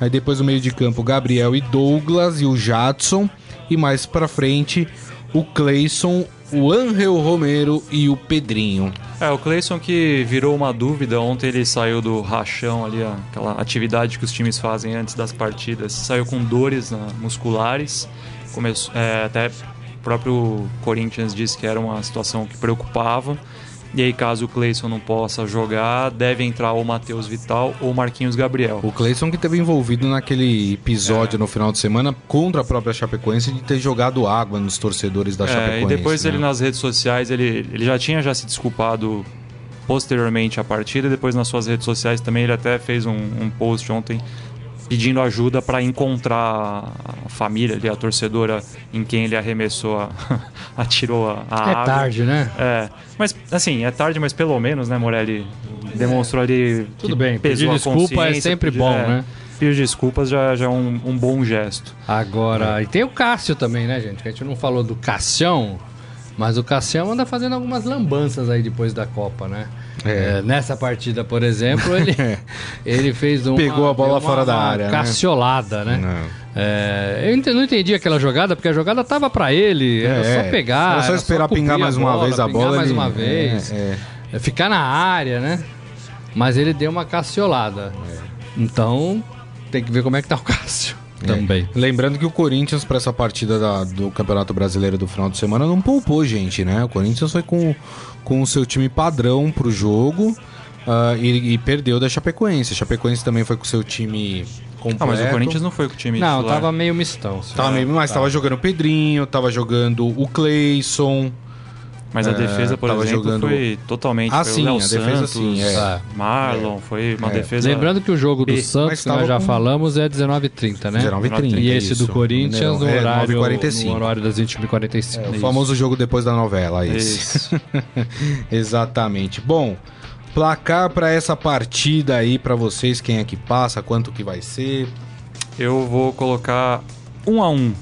Aí depois no meio de campo, Gabriel e Douglas e o Jadson. E mais pra frente, o Cleison, o Angel Romero e o Pedrinho. É, o Cleison que virou uma dúvida, ontem ele saiu do rachão ali, aquela atividade que os times fazem antes das partidas, saiu com dores né, musculares, começou, é, até o próprio Corinthians disse que era uma situação que preocupava, e aí caso o Cleison não possa jogar, deve entrar ou Matheus Vital ou Marquinhos Gabriel. O Cleison que teve envolvido naquele episódio no final de semana contra a própria Chapecoense de ter jogado água nos torcedores da É, Chapecoense. e depois né? ele nas redes sociais, ele, ele já tinha já se desculpado posteriormente à partida, e depois nas suas redes sociais também ele até fez um, um post ontem pedindo ajuda para encontrar a família ali, a torcedora em quem ele arremessou, a, atirou a, a É água. tarde, né? É, mas assim, é tarde, mas pelo menos, né, Morelli demonstrou ali Tudo bem, pedir desculpa é sempre bom, é, né? Pedir desculpas já, já é um, um bom gesto. Agora, e tem o Cássio também, né, gente? Que a gente não falou do Cassião, mas o Cassião anda fazendo algumas lambanças aí depois da Copa, né? É. É, nessa partida, por exemplo, ele, ele fez uma, Pegou a bola uma- fora da uma área, né? Caciolada, né? Não. É, eu não entendi aquela jogada, porque a jogada tava pra ele, era É, só pegar. Era só esperar cobrir pingar mais uma vez a bola. mais ele- uma vez. É, é. É ficar na área, né? Mas ele deu uma caciolada. Então, tem que ver como é que tá o Cássio também. Lembrando que o Corinthians, para essa partida da- do Campeonato Brasileiro do final de semana, não poupou gente, né? O Corinthians foi com, com o seu time padrão pro jogo ah, e, e perdeu da Chapecoense. A Chapecoense também foi com o seu time completo. Ah, mas o Corinthians não foi com o time Não, titular. tava meio mistão. assim. Tava meio, mas tava jogando o Pedrinho, tava jogando o Cleison. Mas a É, defesa, por exemplo, jogando- foi totalmente. Ah, foi sim, a defesa Santos, sim, é. Marlon, foi uma É. defesa. Lembrando que o jogo do Santos, que nós já com- falamos, é 19h30, né? 19h30. E esse isso. do Corinthians Não, no, é, horário, 9h45. no horário das 21h45. O famoso jogo depois da novela, esse. Isso. Exatamente. Bom, placar para essa partida aí para vocês, quem é que passa, quanto que vai ser? Eu vou colocar um a um.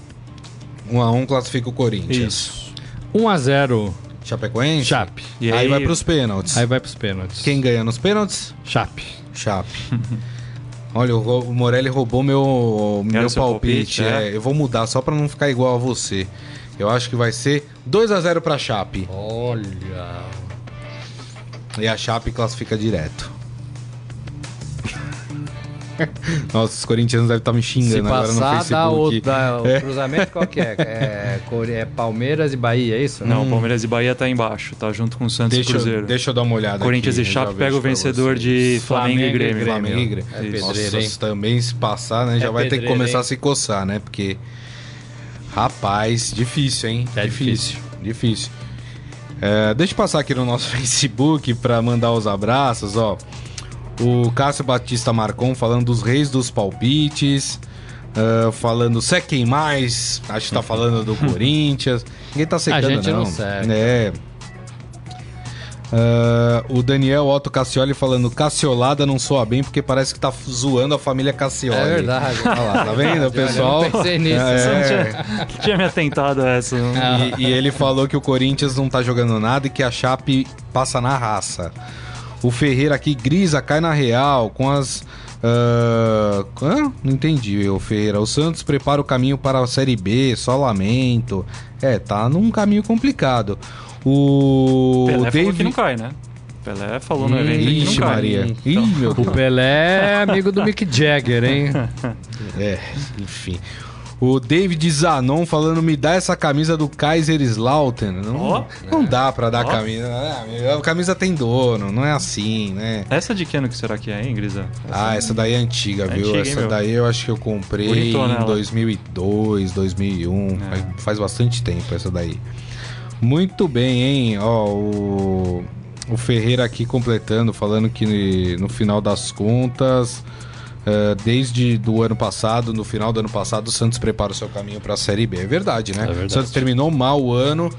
Um a um classifica o Corinthians. Isso. 1x0 Chapecoense? Chape. E aí, aí, vai pros pênaltis. Aí vai pros pênaltis. Quem ganha nos pênaltis? Chape. Chape. Olha, o Morelli roubou meu, meu palpite. palpite, é? é. Eu vou mudar só pra não ficar igual a você. Eu acho que vai ser 2 a 0 pra Chape. Olha. E a Chape classifica direto. Nossa, os corintianos devem estar me Se xingando agora no passar, Facebook. dá outro. Dá, o É. cruzamento qual que é? É, é Palmeiras e Bahia, é isso? Não, Palmeiras e Bahia tá embaixo, tá junto com o Santos Deixa, e Cruzeiro. deixa eu dar uma olhada Corinthians aqui, e Chape pega o vencedor de Flamengo, Flamengo e Grêmio. Flamengo e Grêmio. É pedreiro? Nossa, também se passar, né? Já É vai ter que pedreiro, começar hein? a se coçar, né? Porque. Rapaz, difícil, hein? É difícil. Difícil. É, deixa eu passar aqui no nosso Facebook pra mandar os abraços, ó. O Cássio Batista Marcon falando dos reis dos palpites. ah, falando sequem mais. Acho que tá falando do Corinthians. Ninguém tá secando, gente não não. É. Ah, o Daniel Otto Cassioli falando Cassiolada não soa bem porque parece que tá zoando a família Cassioli. É verdade. Olha lá, tá vendo, pessoal? Eu não pensei nisso. É. Que tinha me atentado a essa. E, e ele falou que o Corinthians não tá jogando nada e que a Chape passa na raça. O Ferreira aqui grisa, cai na real com as. ah, hã? não entendi, o Ferreira. O Santos prepara o caminho para a Série B, só lamento. É, tá num caminho complicado. O Pelé falou David. que não cai, né? Pelé falou no evento que Ixi, não cai. Maria. Ih, Então, meu O Deus. Pelé é amigo do Mick Jagger, hein? É, enfim. O David Zanon falando, me dá essa camisa do Kaiserslautern. Não, Ó. não dá pra dar Ó. camisa. Ah, A camisa tem dono, não é assim, né? Essa de que ano que será que é, hein, Grisa? Ah, essa daí é antiga, viu? Antiga, essa daí eu acho que eu comprei Bonitona em ela. 2002, 2001. É. Faz, faz bastante tempo essa daí. Muito bem, hein? Ó, o, o Ferreira aqui completando, falando que no final das contas, desde do ano passado, no final do ano passado, o Santos prepara o seu caminho para a Série B. É verdade, né? verdade. O Santos terminou mal o ano,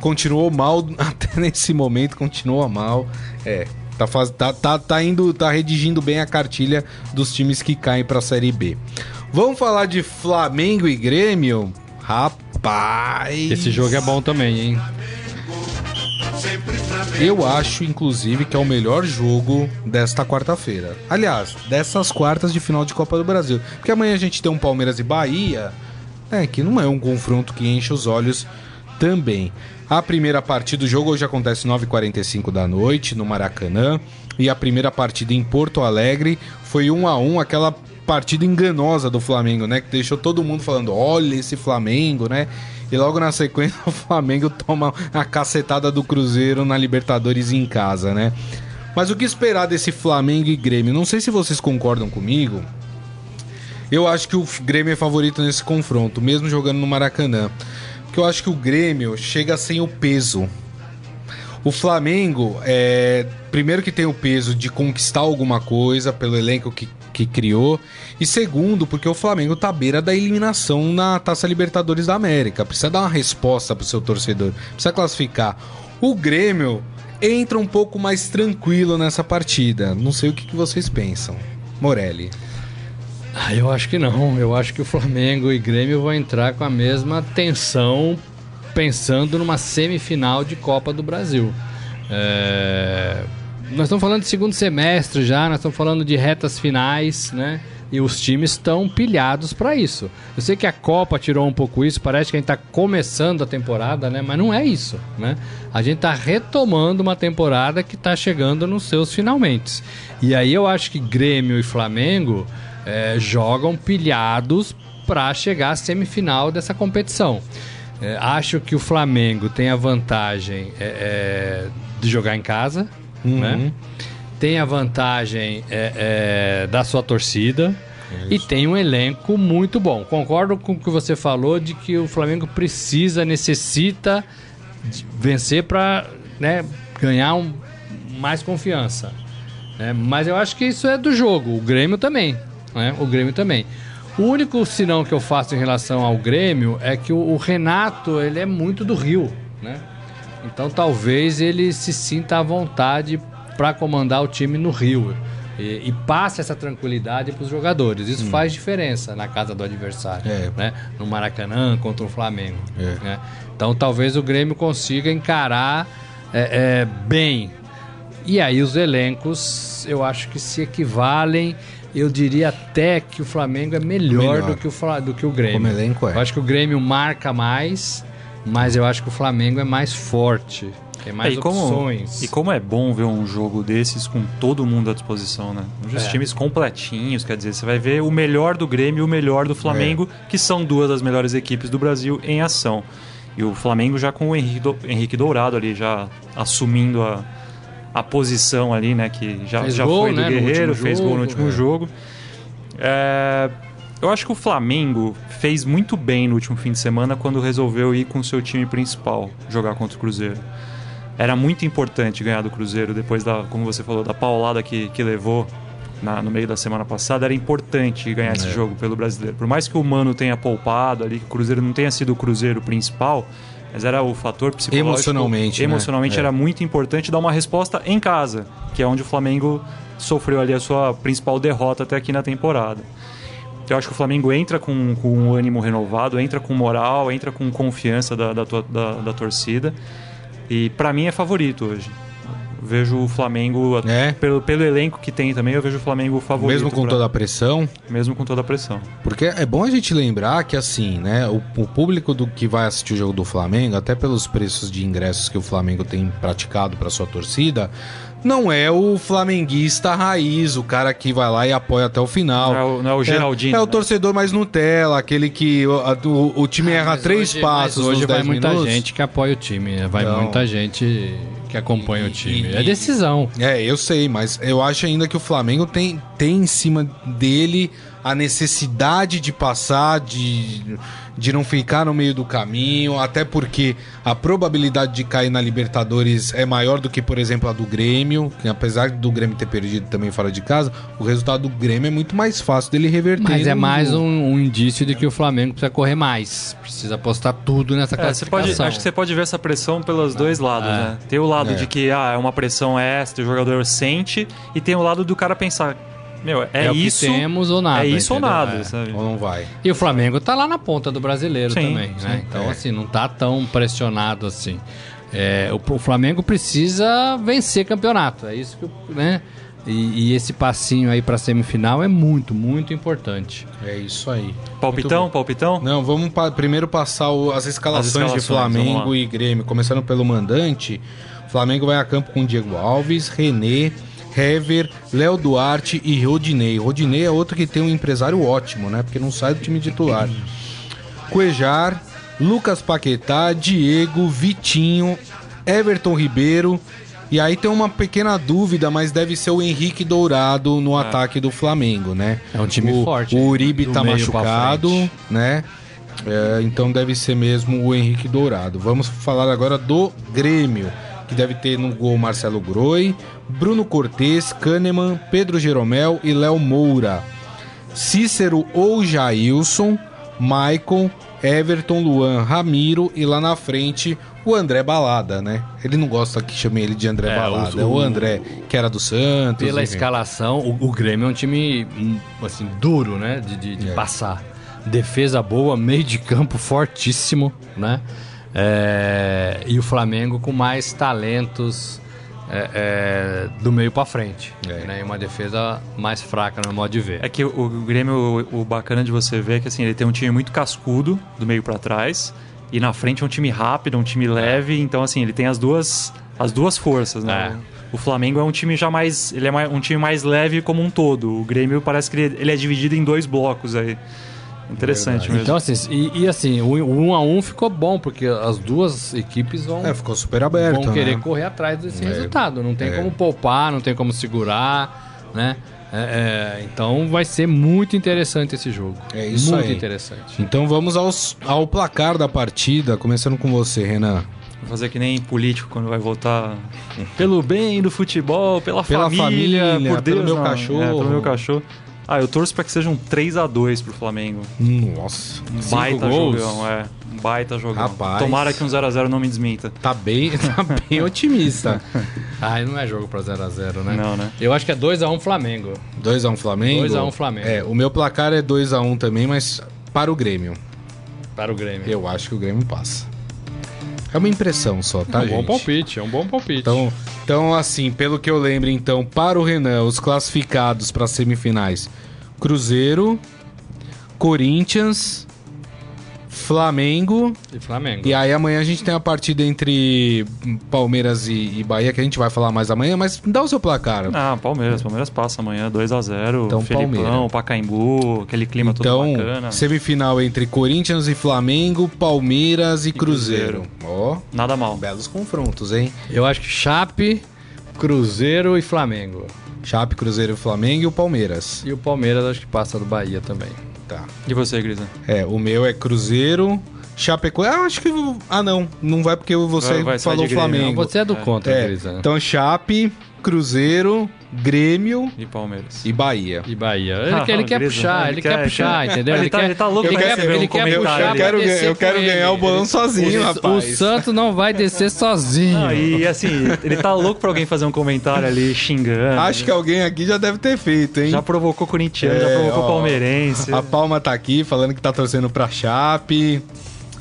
continuou mal até nesse momento, continua mal. É. Tá, faz, tá, tá, tá indo, tá redigindo bem a cartilha dos times que caem pra Série B. Vamos falar de Flamengo e Grêmio? Rapaz! Esse jogo é bom também, hein? Eu acho, inclusive, que é o melhor jogo desta quarta-feira. Aliás, dessas quartas de final de Copa do Brasil. Porque amanhã a gente tem um Palmeiras e Bahia, né, que não é um confronto que enche os olhos também. A primeira partida do jogo hoje acontece 9h45 da noite, no Maracanã. E a primeira partida em Porto Alegre foi 1 a 1 aquela partida enganosa do Flamengo, né? Que deixou todo mundo falando: olha esse Flamengo, né? E logo na sequência o Flamengo toma a cacetada do Cruzeiro na Libertadores em casa, né? Mas o que esperar desse Flamengo e Grêmio? Não sei se vocês concordam comigo. Eu acho que o Grêmio é favorito nesse confronto, mesmo jogando no Maracanã. Porque eu acho que o Grêmio chega sem o peso. O Flamengo, é, primeiro que tem o peso de conquistar alguma coisa pelo elenco que, que criou. E segundo, porque o Flamengo tá à beira da eliminação na Taça Libertadores da América. Precisa dar uma resposta pro seu torcedor. Precisa classificar. O Grêmio entra um pouco mais tranquilo nessa partida. Não sei o que, que vocês pensam. Morelli. Ah, eu acho que não. Eu acho que o Flamengo e Grêmio vão entrar com a mesma tensão, pensando numa semifinal de Copa do Brasil. É, Nós estamos falando de segundo semestre já, nós estamos falando de retas finais, né? E os times estão pilhados para isso. Eu sei que a Copa tirou um pouco isso, parece que a gente está começando a temporada, né? Mas não é isso, né? A gente está retomando uma temporada que está chegando nos seus finalmente. E aí eu acho que Grêmio e Flamengo é, jogam pilhados para chegar à semifinal dessa competição. É, acho que o Flamengo tem a vantagem é, é, de jogar em casa, né? tem a vantagem é, é, da sua torcida e tem um elenco muito bom. Concordo com o que você falou de que o Flamengo precisa, necessita vencer para ganhar um- mais confiança. né? Mas eu acho que isso é do jogo. O Grêmio também. né? O Grêmio também. O único sinão que eu faço em relação ao Grêmio é que o, o Renato ele é muito do Rio, né? Então talvez ele se sinta à vontade para comandar o time no Rio e, e passe essa tranquilidade para os jogadores. Isso faz diferença na casa do adversário, É. né? No Maracanã contra o Flamengo. É. né? Então talvez o Grêmio consiga encarar é, é, bem. E aí os elencos eu acho que se equivalem Eu diria até que o Flamengo é melhor, Melhor. Do, que o, do que o Grêmio. Como elenco é. Eu acho que o Grêmio marca mais, mas eu acho que o Flamengo é mais forte. Tem mais É, e como, opções. E como é bom ver um jogo desses com todo mundo à disposição, né? Os É. times completinhos, quer dizer, você vai ver o melhor do Grêmio e o melhor do Flamengo, É. que são duas das melhores equipes do Brasil em ação. E o Flamengo já com o Henrique, Do- Henrique Dourado ali, já assumindo a, a posição ali, né? Que já, Fez já gol, foi do né, Guerreiro, fez gol no jogo. último É. jogo. É, eu acho que o Flamengo fez muito bem no último fim de semana quando resolveu ir com o seu time principal jogar contra o Cruzeiro. Era muito importante ganhar do Cruzeiro depois da, como você falou, da paulada que, que levou na- no meio da semana passada. Era importante ganhar esse jogo pelo brasileiro. Por mais que o Mano tenha poupado ali, que o Cruzeiro não tenha sido o Cruzeiro principal, mas era o fator psicológico. Emocionalmente, né? Emocionalmente É. era muito importante dar uma resposta em casa, que é onde o Flamengo sofreu ali a sua principal derrota até aqui na temporada. Eu acho que o Flamengo entra com, com um ânimo renovado, entra com moral, entra com confiança da, da, da- da torcida. E pra mim é favorito hoje. Eu vejo o Flamengo, É? pelo, pelo elenco que tem também, eu vejo o Flamengo favorito. Mesmo com pra- toda a pressão, Mesmo com toda a pressão. Porque é bom a gente lembrar que, assim, né, o, o público do que vai assistir o jogo do Flamengo, até pelos preços de ingressos que o Flamengo tem praticado para sua torcida, não é o flamenguista raiz, o cara que vai lá e apoia até o final. Não é o, não é o Geraldinho. É, o né? torcedor mais Nutella, aquele que o, a- o- o time erra Mas três hoje- passos hoje nos vai 10 muita minutos. gente que apoia o time, né? vai Então- muita gente que acompanha E- o time. e- é decisão. É, eu sei, mas eu acho ainda que o Flamengo tem, tem em cima dele a necessidade de passar, de, de não ficar no meio do caminho, até porque a probabilidade de cair na Libertadores é maior do que, por exemplo, a do Grêmio, que apesar do Grêmio ter perdido também fora de casa, o resultado do Grêmio é muito mais fácil dele reverter. Mas é mais um, um indício de que o Flamengo precisa correr mais. Precisa apostar tudo nessa É, você pode, classificação. acho que você pode ver essa pressão pelos dois lados, É. né? Tem o lado É. de que ah, é uma pressão extra, o jogador sente, e tem o lado do cara pensar, meu, é, É o que isso, temos ou nada, É isso ou entendeu? nada, É. sabe? Ou não vai. E o Flamengo tá lá na ponta do brasileiro Sim, também, sim. né? Então, É. assim, não tá tão pressionado assim. É, o, o Flamengo precisa vencer campeonato, é isso que, né? E, e esse passinho aí pra semifinal é muito, muito importante. É isso aí. Palpitão, palpitão? Não, vamos pa- primeiro passar o- as, escalações As escalações, de Flamengo e Grêmio. Começando pelo mandante, o Flamengo vai a campo com Diego Alves, René, Hever, Léo Duarte e Rodinei. Rodinei é outro que tem um empresário ótimo, né? Porque não sai do time titular. Cuejar, Lucas Paquetá, Diego, Vitinho, Everton Ribeiro. E aí tem uma pequena dúvida, mas deve ser o Henrique Dourado no ataque do Flamengo, né? É um time o, forte, O Uribe tá machucado, né? É, então deve ser mesmo o Henrique Dourado. Vamos falar agora do Grêmio, que deve ter no gol Marcelo Groi, Bruno Cortes, Kahneman, Pedro Jeromel e Léo Moura. Cícero ou Jailson, Maicon, Everton, Luan, Ramiro e lá na frente o André Balada, né? Ele não gosta que chame ele de André É, Balada, o- é o o- André, que era do Santos. Pela enfim. escalação, o, o Grêmio é um time hum, assim, duro, né? De, de- de É. passar. Defesa boa, meio de campo fortíssimo, né? É, e o Flamengo com mais talentos é, é, do meio pra frente. É. Né? E uma defesa mais fraca no modo de ver. É que o, o Grêmio, o, o bacana de você ver é que assim, ele tem um time muito cascudo do meio pra trás e na frente é um time rápido, um time leve, então assim, ele tem as duas as duas forças, né? É. O Flamengo é um time já mais, ele é um time mais leve como um todo. O Grêmio parece que ele, ele é dividido em dois blocos aí. Interessante Verdade. mesmo. Então, assim, e, e assim, o, um a um ficou bom, porque as duas equipes vão, É, ficou super aberto. vão querer né? correr atrás desse É. resultado. Não tem É. como poupar, não tem como segurar, né? É, é, então vai ser muito interessante esse jogo. É isso muito aí. interessante. Então vamos aos, ao placar da partida, começando com você, Renan. Vou fazer que nem político quando vai votar pelo bem do futebol, pela, Pela família, família, por Deus, pelo meu não. cachorro. É, pelo meu cachorro. Ah, eu torço pra que seja um 3 a 2 pro Flamengo. Nossa. Um Cinco baita gols? jogão, é. Um baita jogão. Rapaz. Tomara que um 0x0 não me desminta. Tá bem, tá bem otimista. Ah, não é jogo pra 0x0, né? Não, né? Eu acho que é 2x1 Flamengo. 2x1 Flamengo? 2 a 1 Flamengo. É, o meu placar é 2x1 também, mas para o Grêmio. Para o Grêmio. Eu acho que o Grêmio passa. É uma impressão só, tá, é um gente? bom palpite, é um bom palpite. Então, então, assim, pelo que eu lembro, então, para o Renan, os classificados para as semifinais: Cruzeiro, Corinthians, Flamengo. e Flamengo. E aí amanhã a gente tem a partida entre Palmeiras e, e Bahia, que a gente vai falar mais amanhã, mas dá o seu placar. Ah, Palmeiras. Palmeiras passa amanhã 2x0. Então, Felipão, Palmeiras. Pacaembu, aquele clima todo Então, bacana. semifinal entre Corinthians e Flamengo, Palmeiras e, Cruzeiro. Ó, Nada mal. belos confrontos, hein? Eu acho que Chape, Cruzeiro e Flamengo. Chape, Cruzeiro e Flamengo e o Palmeiras. E o Palmeiras acho que passa do Bahia também. Tá. E você, Grisa? É, o meu é Cruzeiro, Chapecoense. Ah, acho que. Ah, não. Não vai porque você Vai- vai falou. Flamengo. Você é do contra, É, Grisa. então Chape, Cruzeiro, Grêmio E Palmeiras. e Bahia. E Bahia. Ele, Ah, quer- ele quer Grisa, puxar, né? ele, quer, quer- puxar, entendeu? Ele tá- ele tá louco ele pra quer, ele um quer puxar Eu quero, descer eu quero ganhar ele. o bolão sozinho, O rapaz. Santos não vai descer sozinho. Não, e assim, ele tá louco pra alguém fazer um comentário ali xingando. Acho que alguém aqui já deve ter feito, hein? Já provocou corintiano, já É, provocou ó. palmeirense. A Palma tá aqui falando que tá torcendo pra Chape.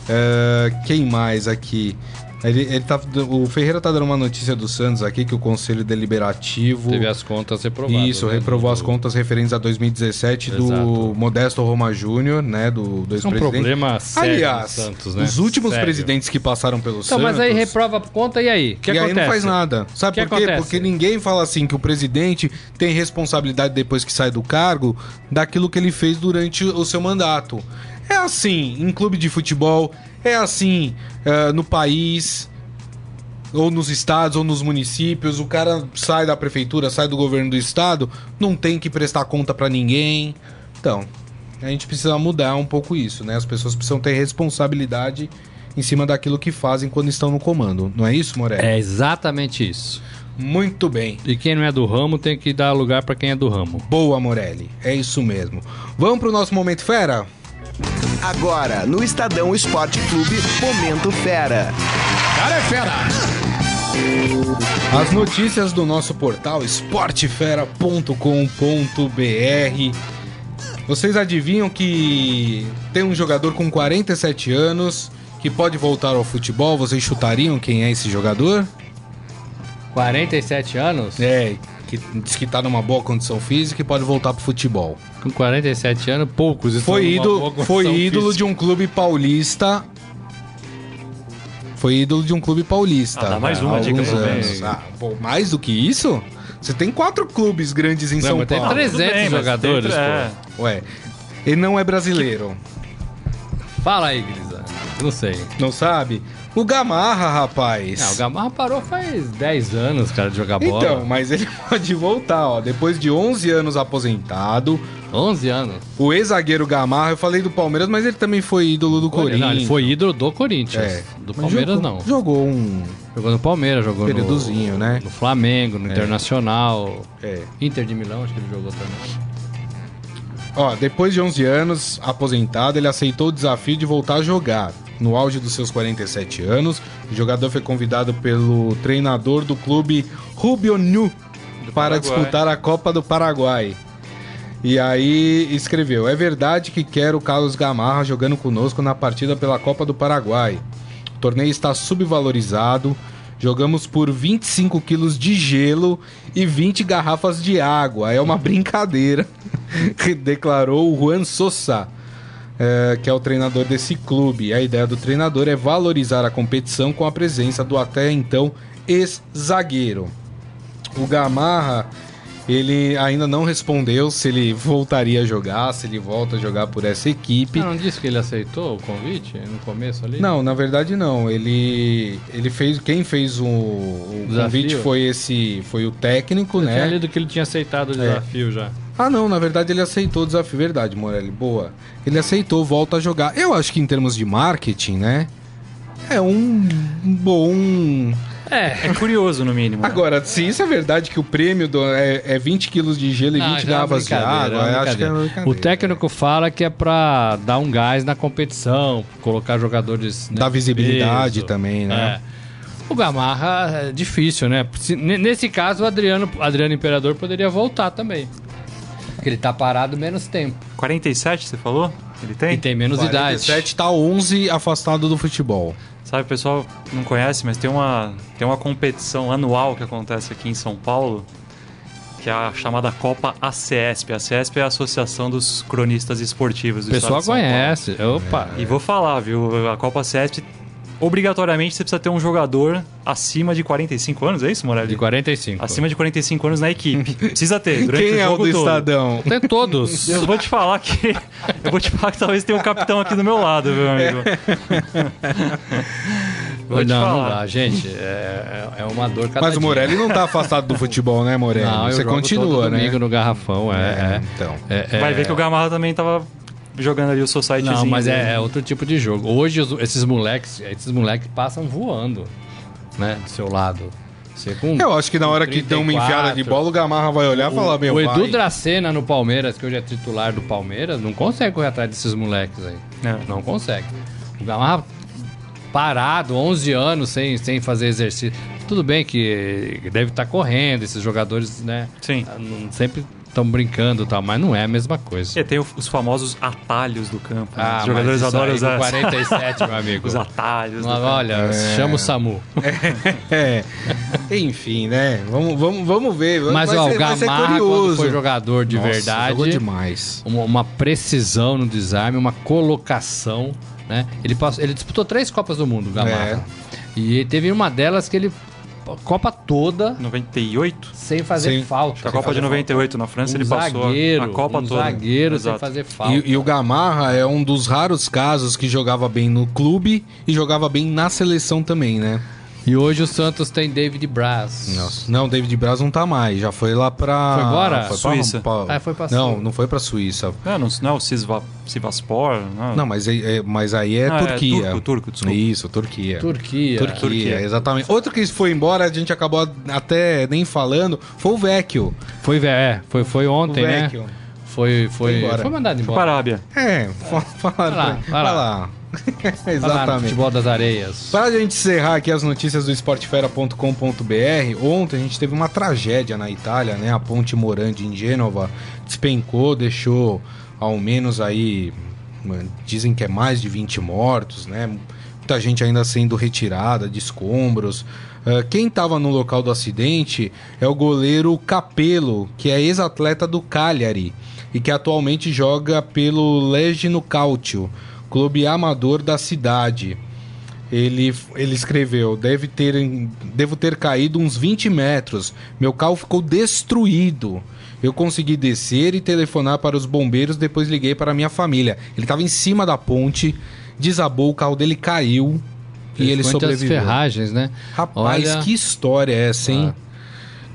É, quem mais aqui? Ele, ele tá, o Ferreira tá dando uma notícia do Santos aqui que o Conselho Deliberativo. Teve as contas reprovadas. Isso, né, reprovou do- as contas referentes a 2017 do Exato. Modesto Roma Júnior, né? Do, do Isso é um ex-presidente. problema sério Aliás, Santos, né? os últimos Sério. presidentes que passaram pelo Então, Santos. mas aí reprova a conta e aí? O que e acontece? aí não faz nada. Sabe Que por quê? acontece? Porque ninguém fala assim que o presidente tem responsabilidade depois que sai do cargo daquilo que ele fez durante o seu mandato. É assim em clube de futebol, é assim eh, no país, ou nos estados, ou nos municípios. O cara sai da prefeitura, sai do governo do estado, não tem que prestar conta pra ninguém. Então, a gente precisa mudar um pouco isso, né? As pessoas precisam ter responsabilidade em cima daquilo que fazem quando estão no comando. Não é isso, Morelli? É exatamente isso. Muito bem. E quem não é do ramo tem que dar lugar pra quem é do ramo. Boa, Morelli. É isso mesmo. Vamos pro nosso Momento Fera? Agora, no Estadão Esporte Clube, Momento Fera. Cara é fera! As notícias do nosso portal esportefera.com.br. Vocês adivinham que tem um jogador com 47 anos que pode voltar ao futebol? Vocês chutariam quem é esse jogador? 47 anos? É, que diz que tá numa boa condição física e pode voltar pro futebol. Com 47 anos, poucos. estão Foi, ídolo, foi ídolo física. de um clube paulista. Foi ídolo de um clube paulista. Ah, dá mais há uma dica anos. Ah, pô, mais do que isso? Você tem quatro clubes grandes em Não, São mas tem Paulo. 300 Tudo bem, jogadores, tem- é. pô. Ué, ele não é brasileiro. Fala aí, Grisa. Não sei. Não sabe? O Gamarra, rapaz. Não, o Gamarra parou faz 10 anos, cara, de jogar bola. Então, mas ele pode voltar, ó. Depois de 11 anos aposentado, 11 anos. o ex-zagueiro Gamarra, eu falei do Palmeiras, mas ele também foi ídolo do Corinthians. Não, ele foi ídolo do Corinthians. É. Do Palmeiras, jogou- não. Jogou um Jogou no Palmeiras, jogou períodozinho, no, né? no Flamengo, no Internacional. É. Inter de Milão, acho que ele jogou também. Ó, depois de 11 anos, aposentado, ele aceitou o desafio de voltar a jogar. No auge dos seus 47 anos, o jogador foi convidado pelo treinador do clube Rubio Nu para Paraguai. disputar a Copa do Paraguai. E aí escreveu: É verdade que quero o Carlos Gamarra jogando conosco na partida pela Copa do Paraguai. O torneio está subvalorizado. Jogamos por 25 quilos de gelo e 20 garrafas de água. É uma brincadeira, declarou o Juan Sosa, eh, que é o treinador desse clube. A ideia do treinador é valorizar a competição com a presença do até então ex-zagueiro. O Gamarra, ele ainda não respondeu se ele voltaria a jogar, se ele volta a jogar por essa equipe. Ah, não disse que ele aceitou o convite no começo ali? Não, na verdade não. Ele ele fez quem fez o, o convite foi esse foi o técnico, Eu tinha né? lido que ele tinha aceitado o desafio já. Ah, não, na verdade ele aceitou o desafio, verdade, Morelli, boa. Ele aceitou, volta a jogar. Eu acho que em termos de marketing, né? É um bom. É. É curioso, no mínimo. Agora, se isso é verdade que o prêmio do, é, é 20 quilos de gelo e Não, 20 já é garrafas de água, é acho que é. O técnico fala que é pra dar um gás na competição, colocar jogadores. né, Dá visibilidade peso. também, né? É. O Gamarra é difícil, né? Nesse caso, o Adriano, Adriano Imperador poderia voltar também. Porque ele tá parado menos tempo. 47, você falou? Ele tem? E tem menos idade. 47 tá 11 afastado do futebol. Sabe, o pessoal não conhece, mas tem uma, tem uma competição anual que acontece aqui em São Paulo, que é a chamada Copa ACESP. A ACESP é a Associação dos Cronistas Esportivos O do pessoal São Paulo. conhece. Opa. E vou falar, viu? A Copa ACESP, obrigatoriamente você precisa ter um jogador acima de 45 anos, é isso, Morelli? De 45. Acima de 45 anos na equipe. Precisa ter, durante Quem o é o jogo do todo. Estadão? Tem todos. Eu vou te falar que. Eu vou te falar que talvez tenha um capitão aqui do meu lado, meu amigo. Vou te não, não dá, gente. É, é uma dor cada Mas o dia. Morelli não tá afastado do futebol, né, Morelli? Não, eu Você jogo continua, todo né? domingo no garrafão, é. é. Então. É, é- Vai ver que o Gamarra também tava jogando ali o Societyzinho. Não, mas né? é, é outro tipo de jogo. Hoje os- esses moleques, esses moleques passam voando, né, do seu lado. Você com Eu acho que na hora que dão uma 34. enfiada de bola, o Gamarra vai olhar e falar, meu, o Edu vai. Dracena no Palmeiras, que hoje é titular do Palmeiras, não consegue correr atrás desses moleques aí. É. Não consegue. O Gamarra parado, 11 anos sem, sem fazer exercício. Tudo bem que deve estar correndo, esses jogadores, né? Sim. não- Sempre estão brincando e tal, mas não é a mesma coisa. E tem o- os famosos atalhos do campo. né? Ah, Os jogadores mas isso adoram usar com 47, meu amigo. os atalhos. Campo. olha, chama o SAMU. É. Enfim, né? Vamos, vamos, vamos ver. Mas vai ó, ser, o Gamarra, quando foi jogador de Nossa, verdade, Jogou demais. uma, uma precisão no desarme, uma colocação, né? Ele, passou, ele disputou três Copas do Mundo, o Gamarra. É. E teve uma delas que ele Copa toda 98? sem fazer Sim. falta. A Copa de 98 na França um ele passou zagueiro, a Copa um toda. zagueiro sem Exato. fazer falta. E, e o Gamarra é um dos raros casos que jogava bem no clube e jogava bem na seleção também, né? E hoje o Santos tem David Braz. Nossa. Não, David Braz não tá mais. Já foi lá pra. Foi embora? Foi pra- Suíça. pra- Ah, foi pra Não, Suíça. não foi pra Suíça. Não, não, não é o Sivaspor? Não. Não, mas, é- é- mas aí é Ah, é Turquia. turco, turco, desculpa. Isso, Turquia. Turquia. Turquia, Turquia. exatamente. Outro que foi embora, a gente acabou até nem falando, foi o Vecchio. Foi, é, foi, foi ontem, o né? Vecchio. Foi, foi, embora. foi mandado Foi embora. para a Arábia. É, fa- falaram. Vai lá, Vai lá. lá. Vai lá exatamente. Futebol das areias. Para a gente encerrar aqui as notícias do esportefera.com.br, ontem a gente teve uma tragédia na Itália, né? A ponte Morandi em Gênova despencou, deixou ao menos aí, dizem que é mais de 20 mortos, né? Muita gente ainda sendo retirada de escombros. Ah, quem estava no local do acidente é o goleiro Capello, que é ex-atleta do Cagliari e que atualmente joga pelo Legno Calcio, clube amador da cidade. Ele, ele escreveu: deve ter, devo ter caído uns 20 metros. Meu carro ficou destruído. Eu consegui descer e telefonar para os bombeiros, depois liguei para a minha família. Ele estava em cima da ponte, desabou, o carro dele caiu e ele sobreviveu. ferragens, né? Rapaz, Olha- que história é essa, hein?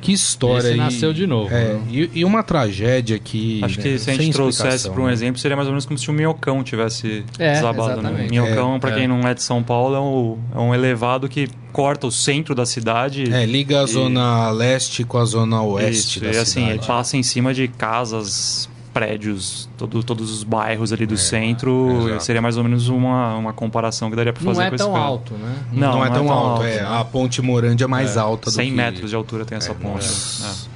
Que história. Esse e- nasceu de novo, É, né? e, e uma tragédia que. Acho que né, se a gente trouxesse para um né? exemplo, seria mais ou menos como se o Minhocão tivesse É, desabado. Né? Minhocão, É, para é. quem não é de São Paulo, é um, é um elevado que corta o centro da cidade. É, liga a E- zona leste com a zona oeste Isso, da e assim, cidade. ele passa em cima de casas, prédios, todo- todos os bairros ali do centro. exato. Seria mais ou menos uma, uma comparação que daria para Não fazer é com esse tão cara. alto, né? Não, Não, é tão alto, é. né? A ponte Morandi é mais alta do 100 que... metros de altura tem essa ponte. Nossa.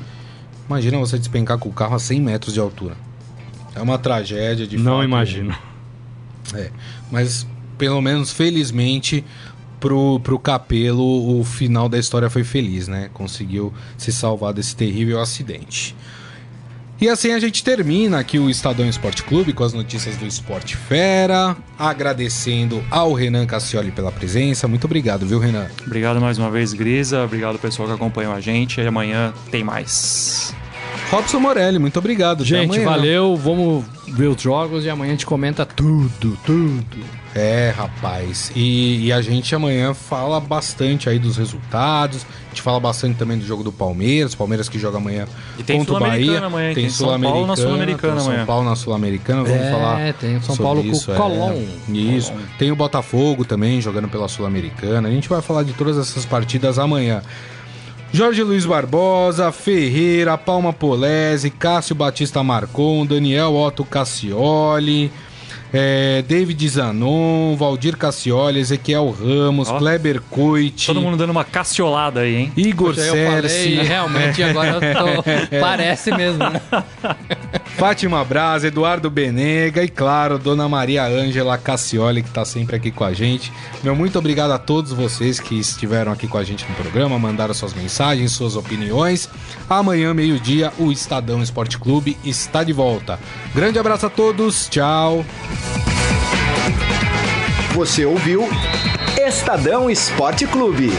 Imagina você despencar com o carro a 100 metros de altura. É uma tragédia de Não fato. imagino. É, mas pelo menos felizmente pro, pro Capelo o final da história foi feliz, né? Conseguiu se salvar desse terrível acidente. E assim a gente termina aqui o Estadão Esporte Clube com as notícias do Esporte Fera, agradecendo ao Renan Cassioli pela presença. Muito obrigado, viu, Renan? Obrigado mais uma vez, Grisa. Obrigado, pessoal que acompanhou a gente. E amanhã tem mais. Robson Morelli, muito obrigado. Gente, amanhã. valeu. Vamos ver os jogos e amanhã a gente comenta tudo, tudo. É, rapaz. E, e a gente amanhã fala bastante aí dos resultados. A gente fala bastante também do jogo do Palmeiras. Palmeiras que joga amanhã E tem contra o Sul-Americana Bahia. amanhã, tem tem São Paulo na Sul-Americana tem São amanhã. Paulo na Sul-Americana. Vamos É, falar. tem o São sobre Paulo com o isso, é. Colón. Isso. Tem o Botafogo também jogando pela Sul-Americana. A gente vai falar de todas essas partidas amanhã. Jorge Luiz Barbosa, Ferreira, Palma Polese, Cássio Batista Marcon, Daniel Otto Cassioli, é, David Zanon, Valdir Cassioli, Ezequiel Ramos, Ó. Kleber Coit, Todo mundo dando uma caciolada aí, hein? Igor Cerci. realmente agora eu tô... parece mesmo, né? Fátima Braz, Eduardo Benega e, claro, Dona Maria Ângela Cassioli, que está sempre aqui com a gente. Meu muito obrigado a todos vocês que estiveram aqui com a gente no programa, mandaram suas mensagens, suas opiniões. Amanhã, meio-dia, o Estadão Esporte Clube está de volta. Grande abraço a todos, tchau. Você ouviu Estadão Esporte Clube.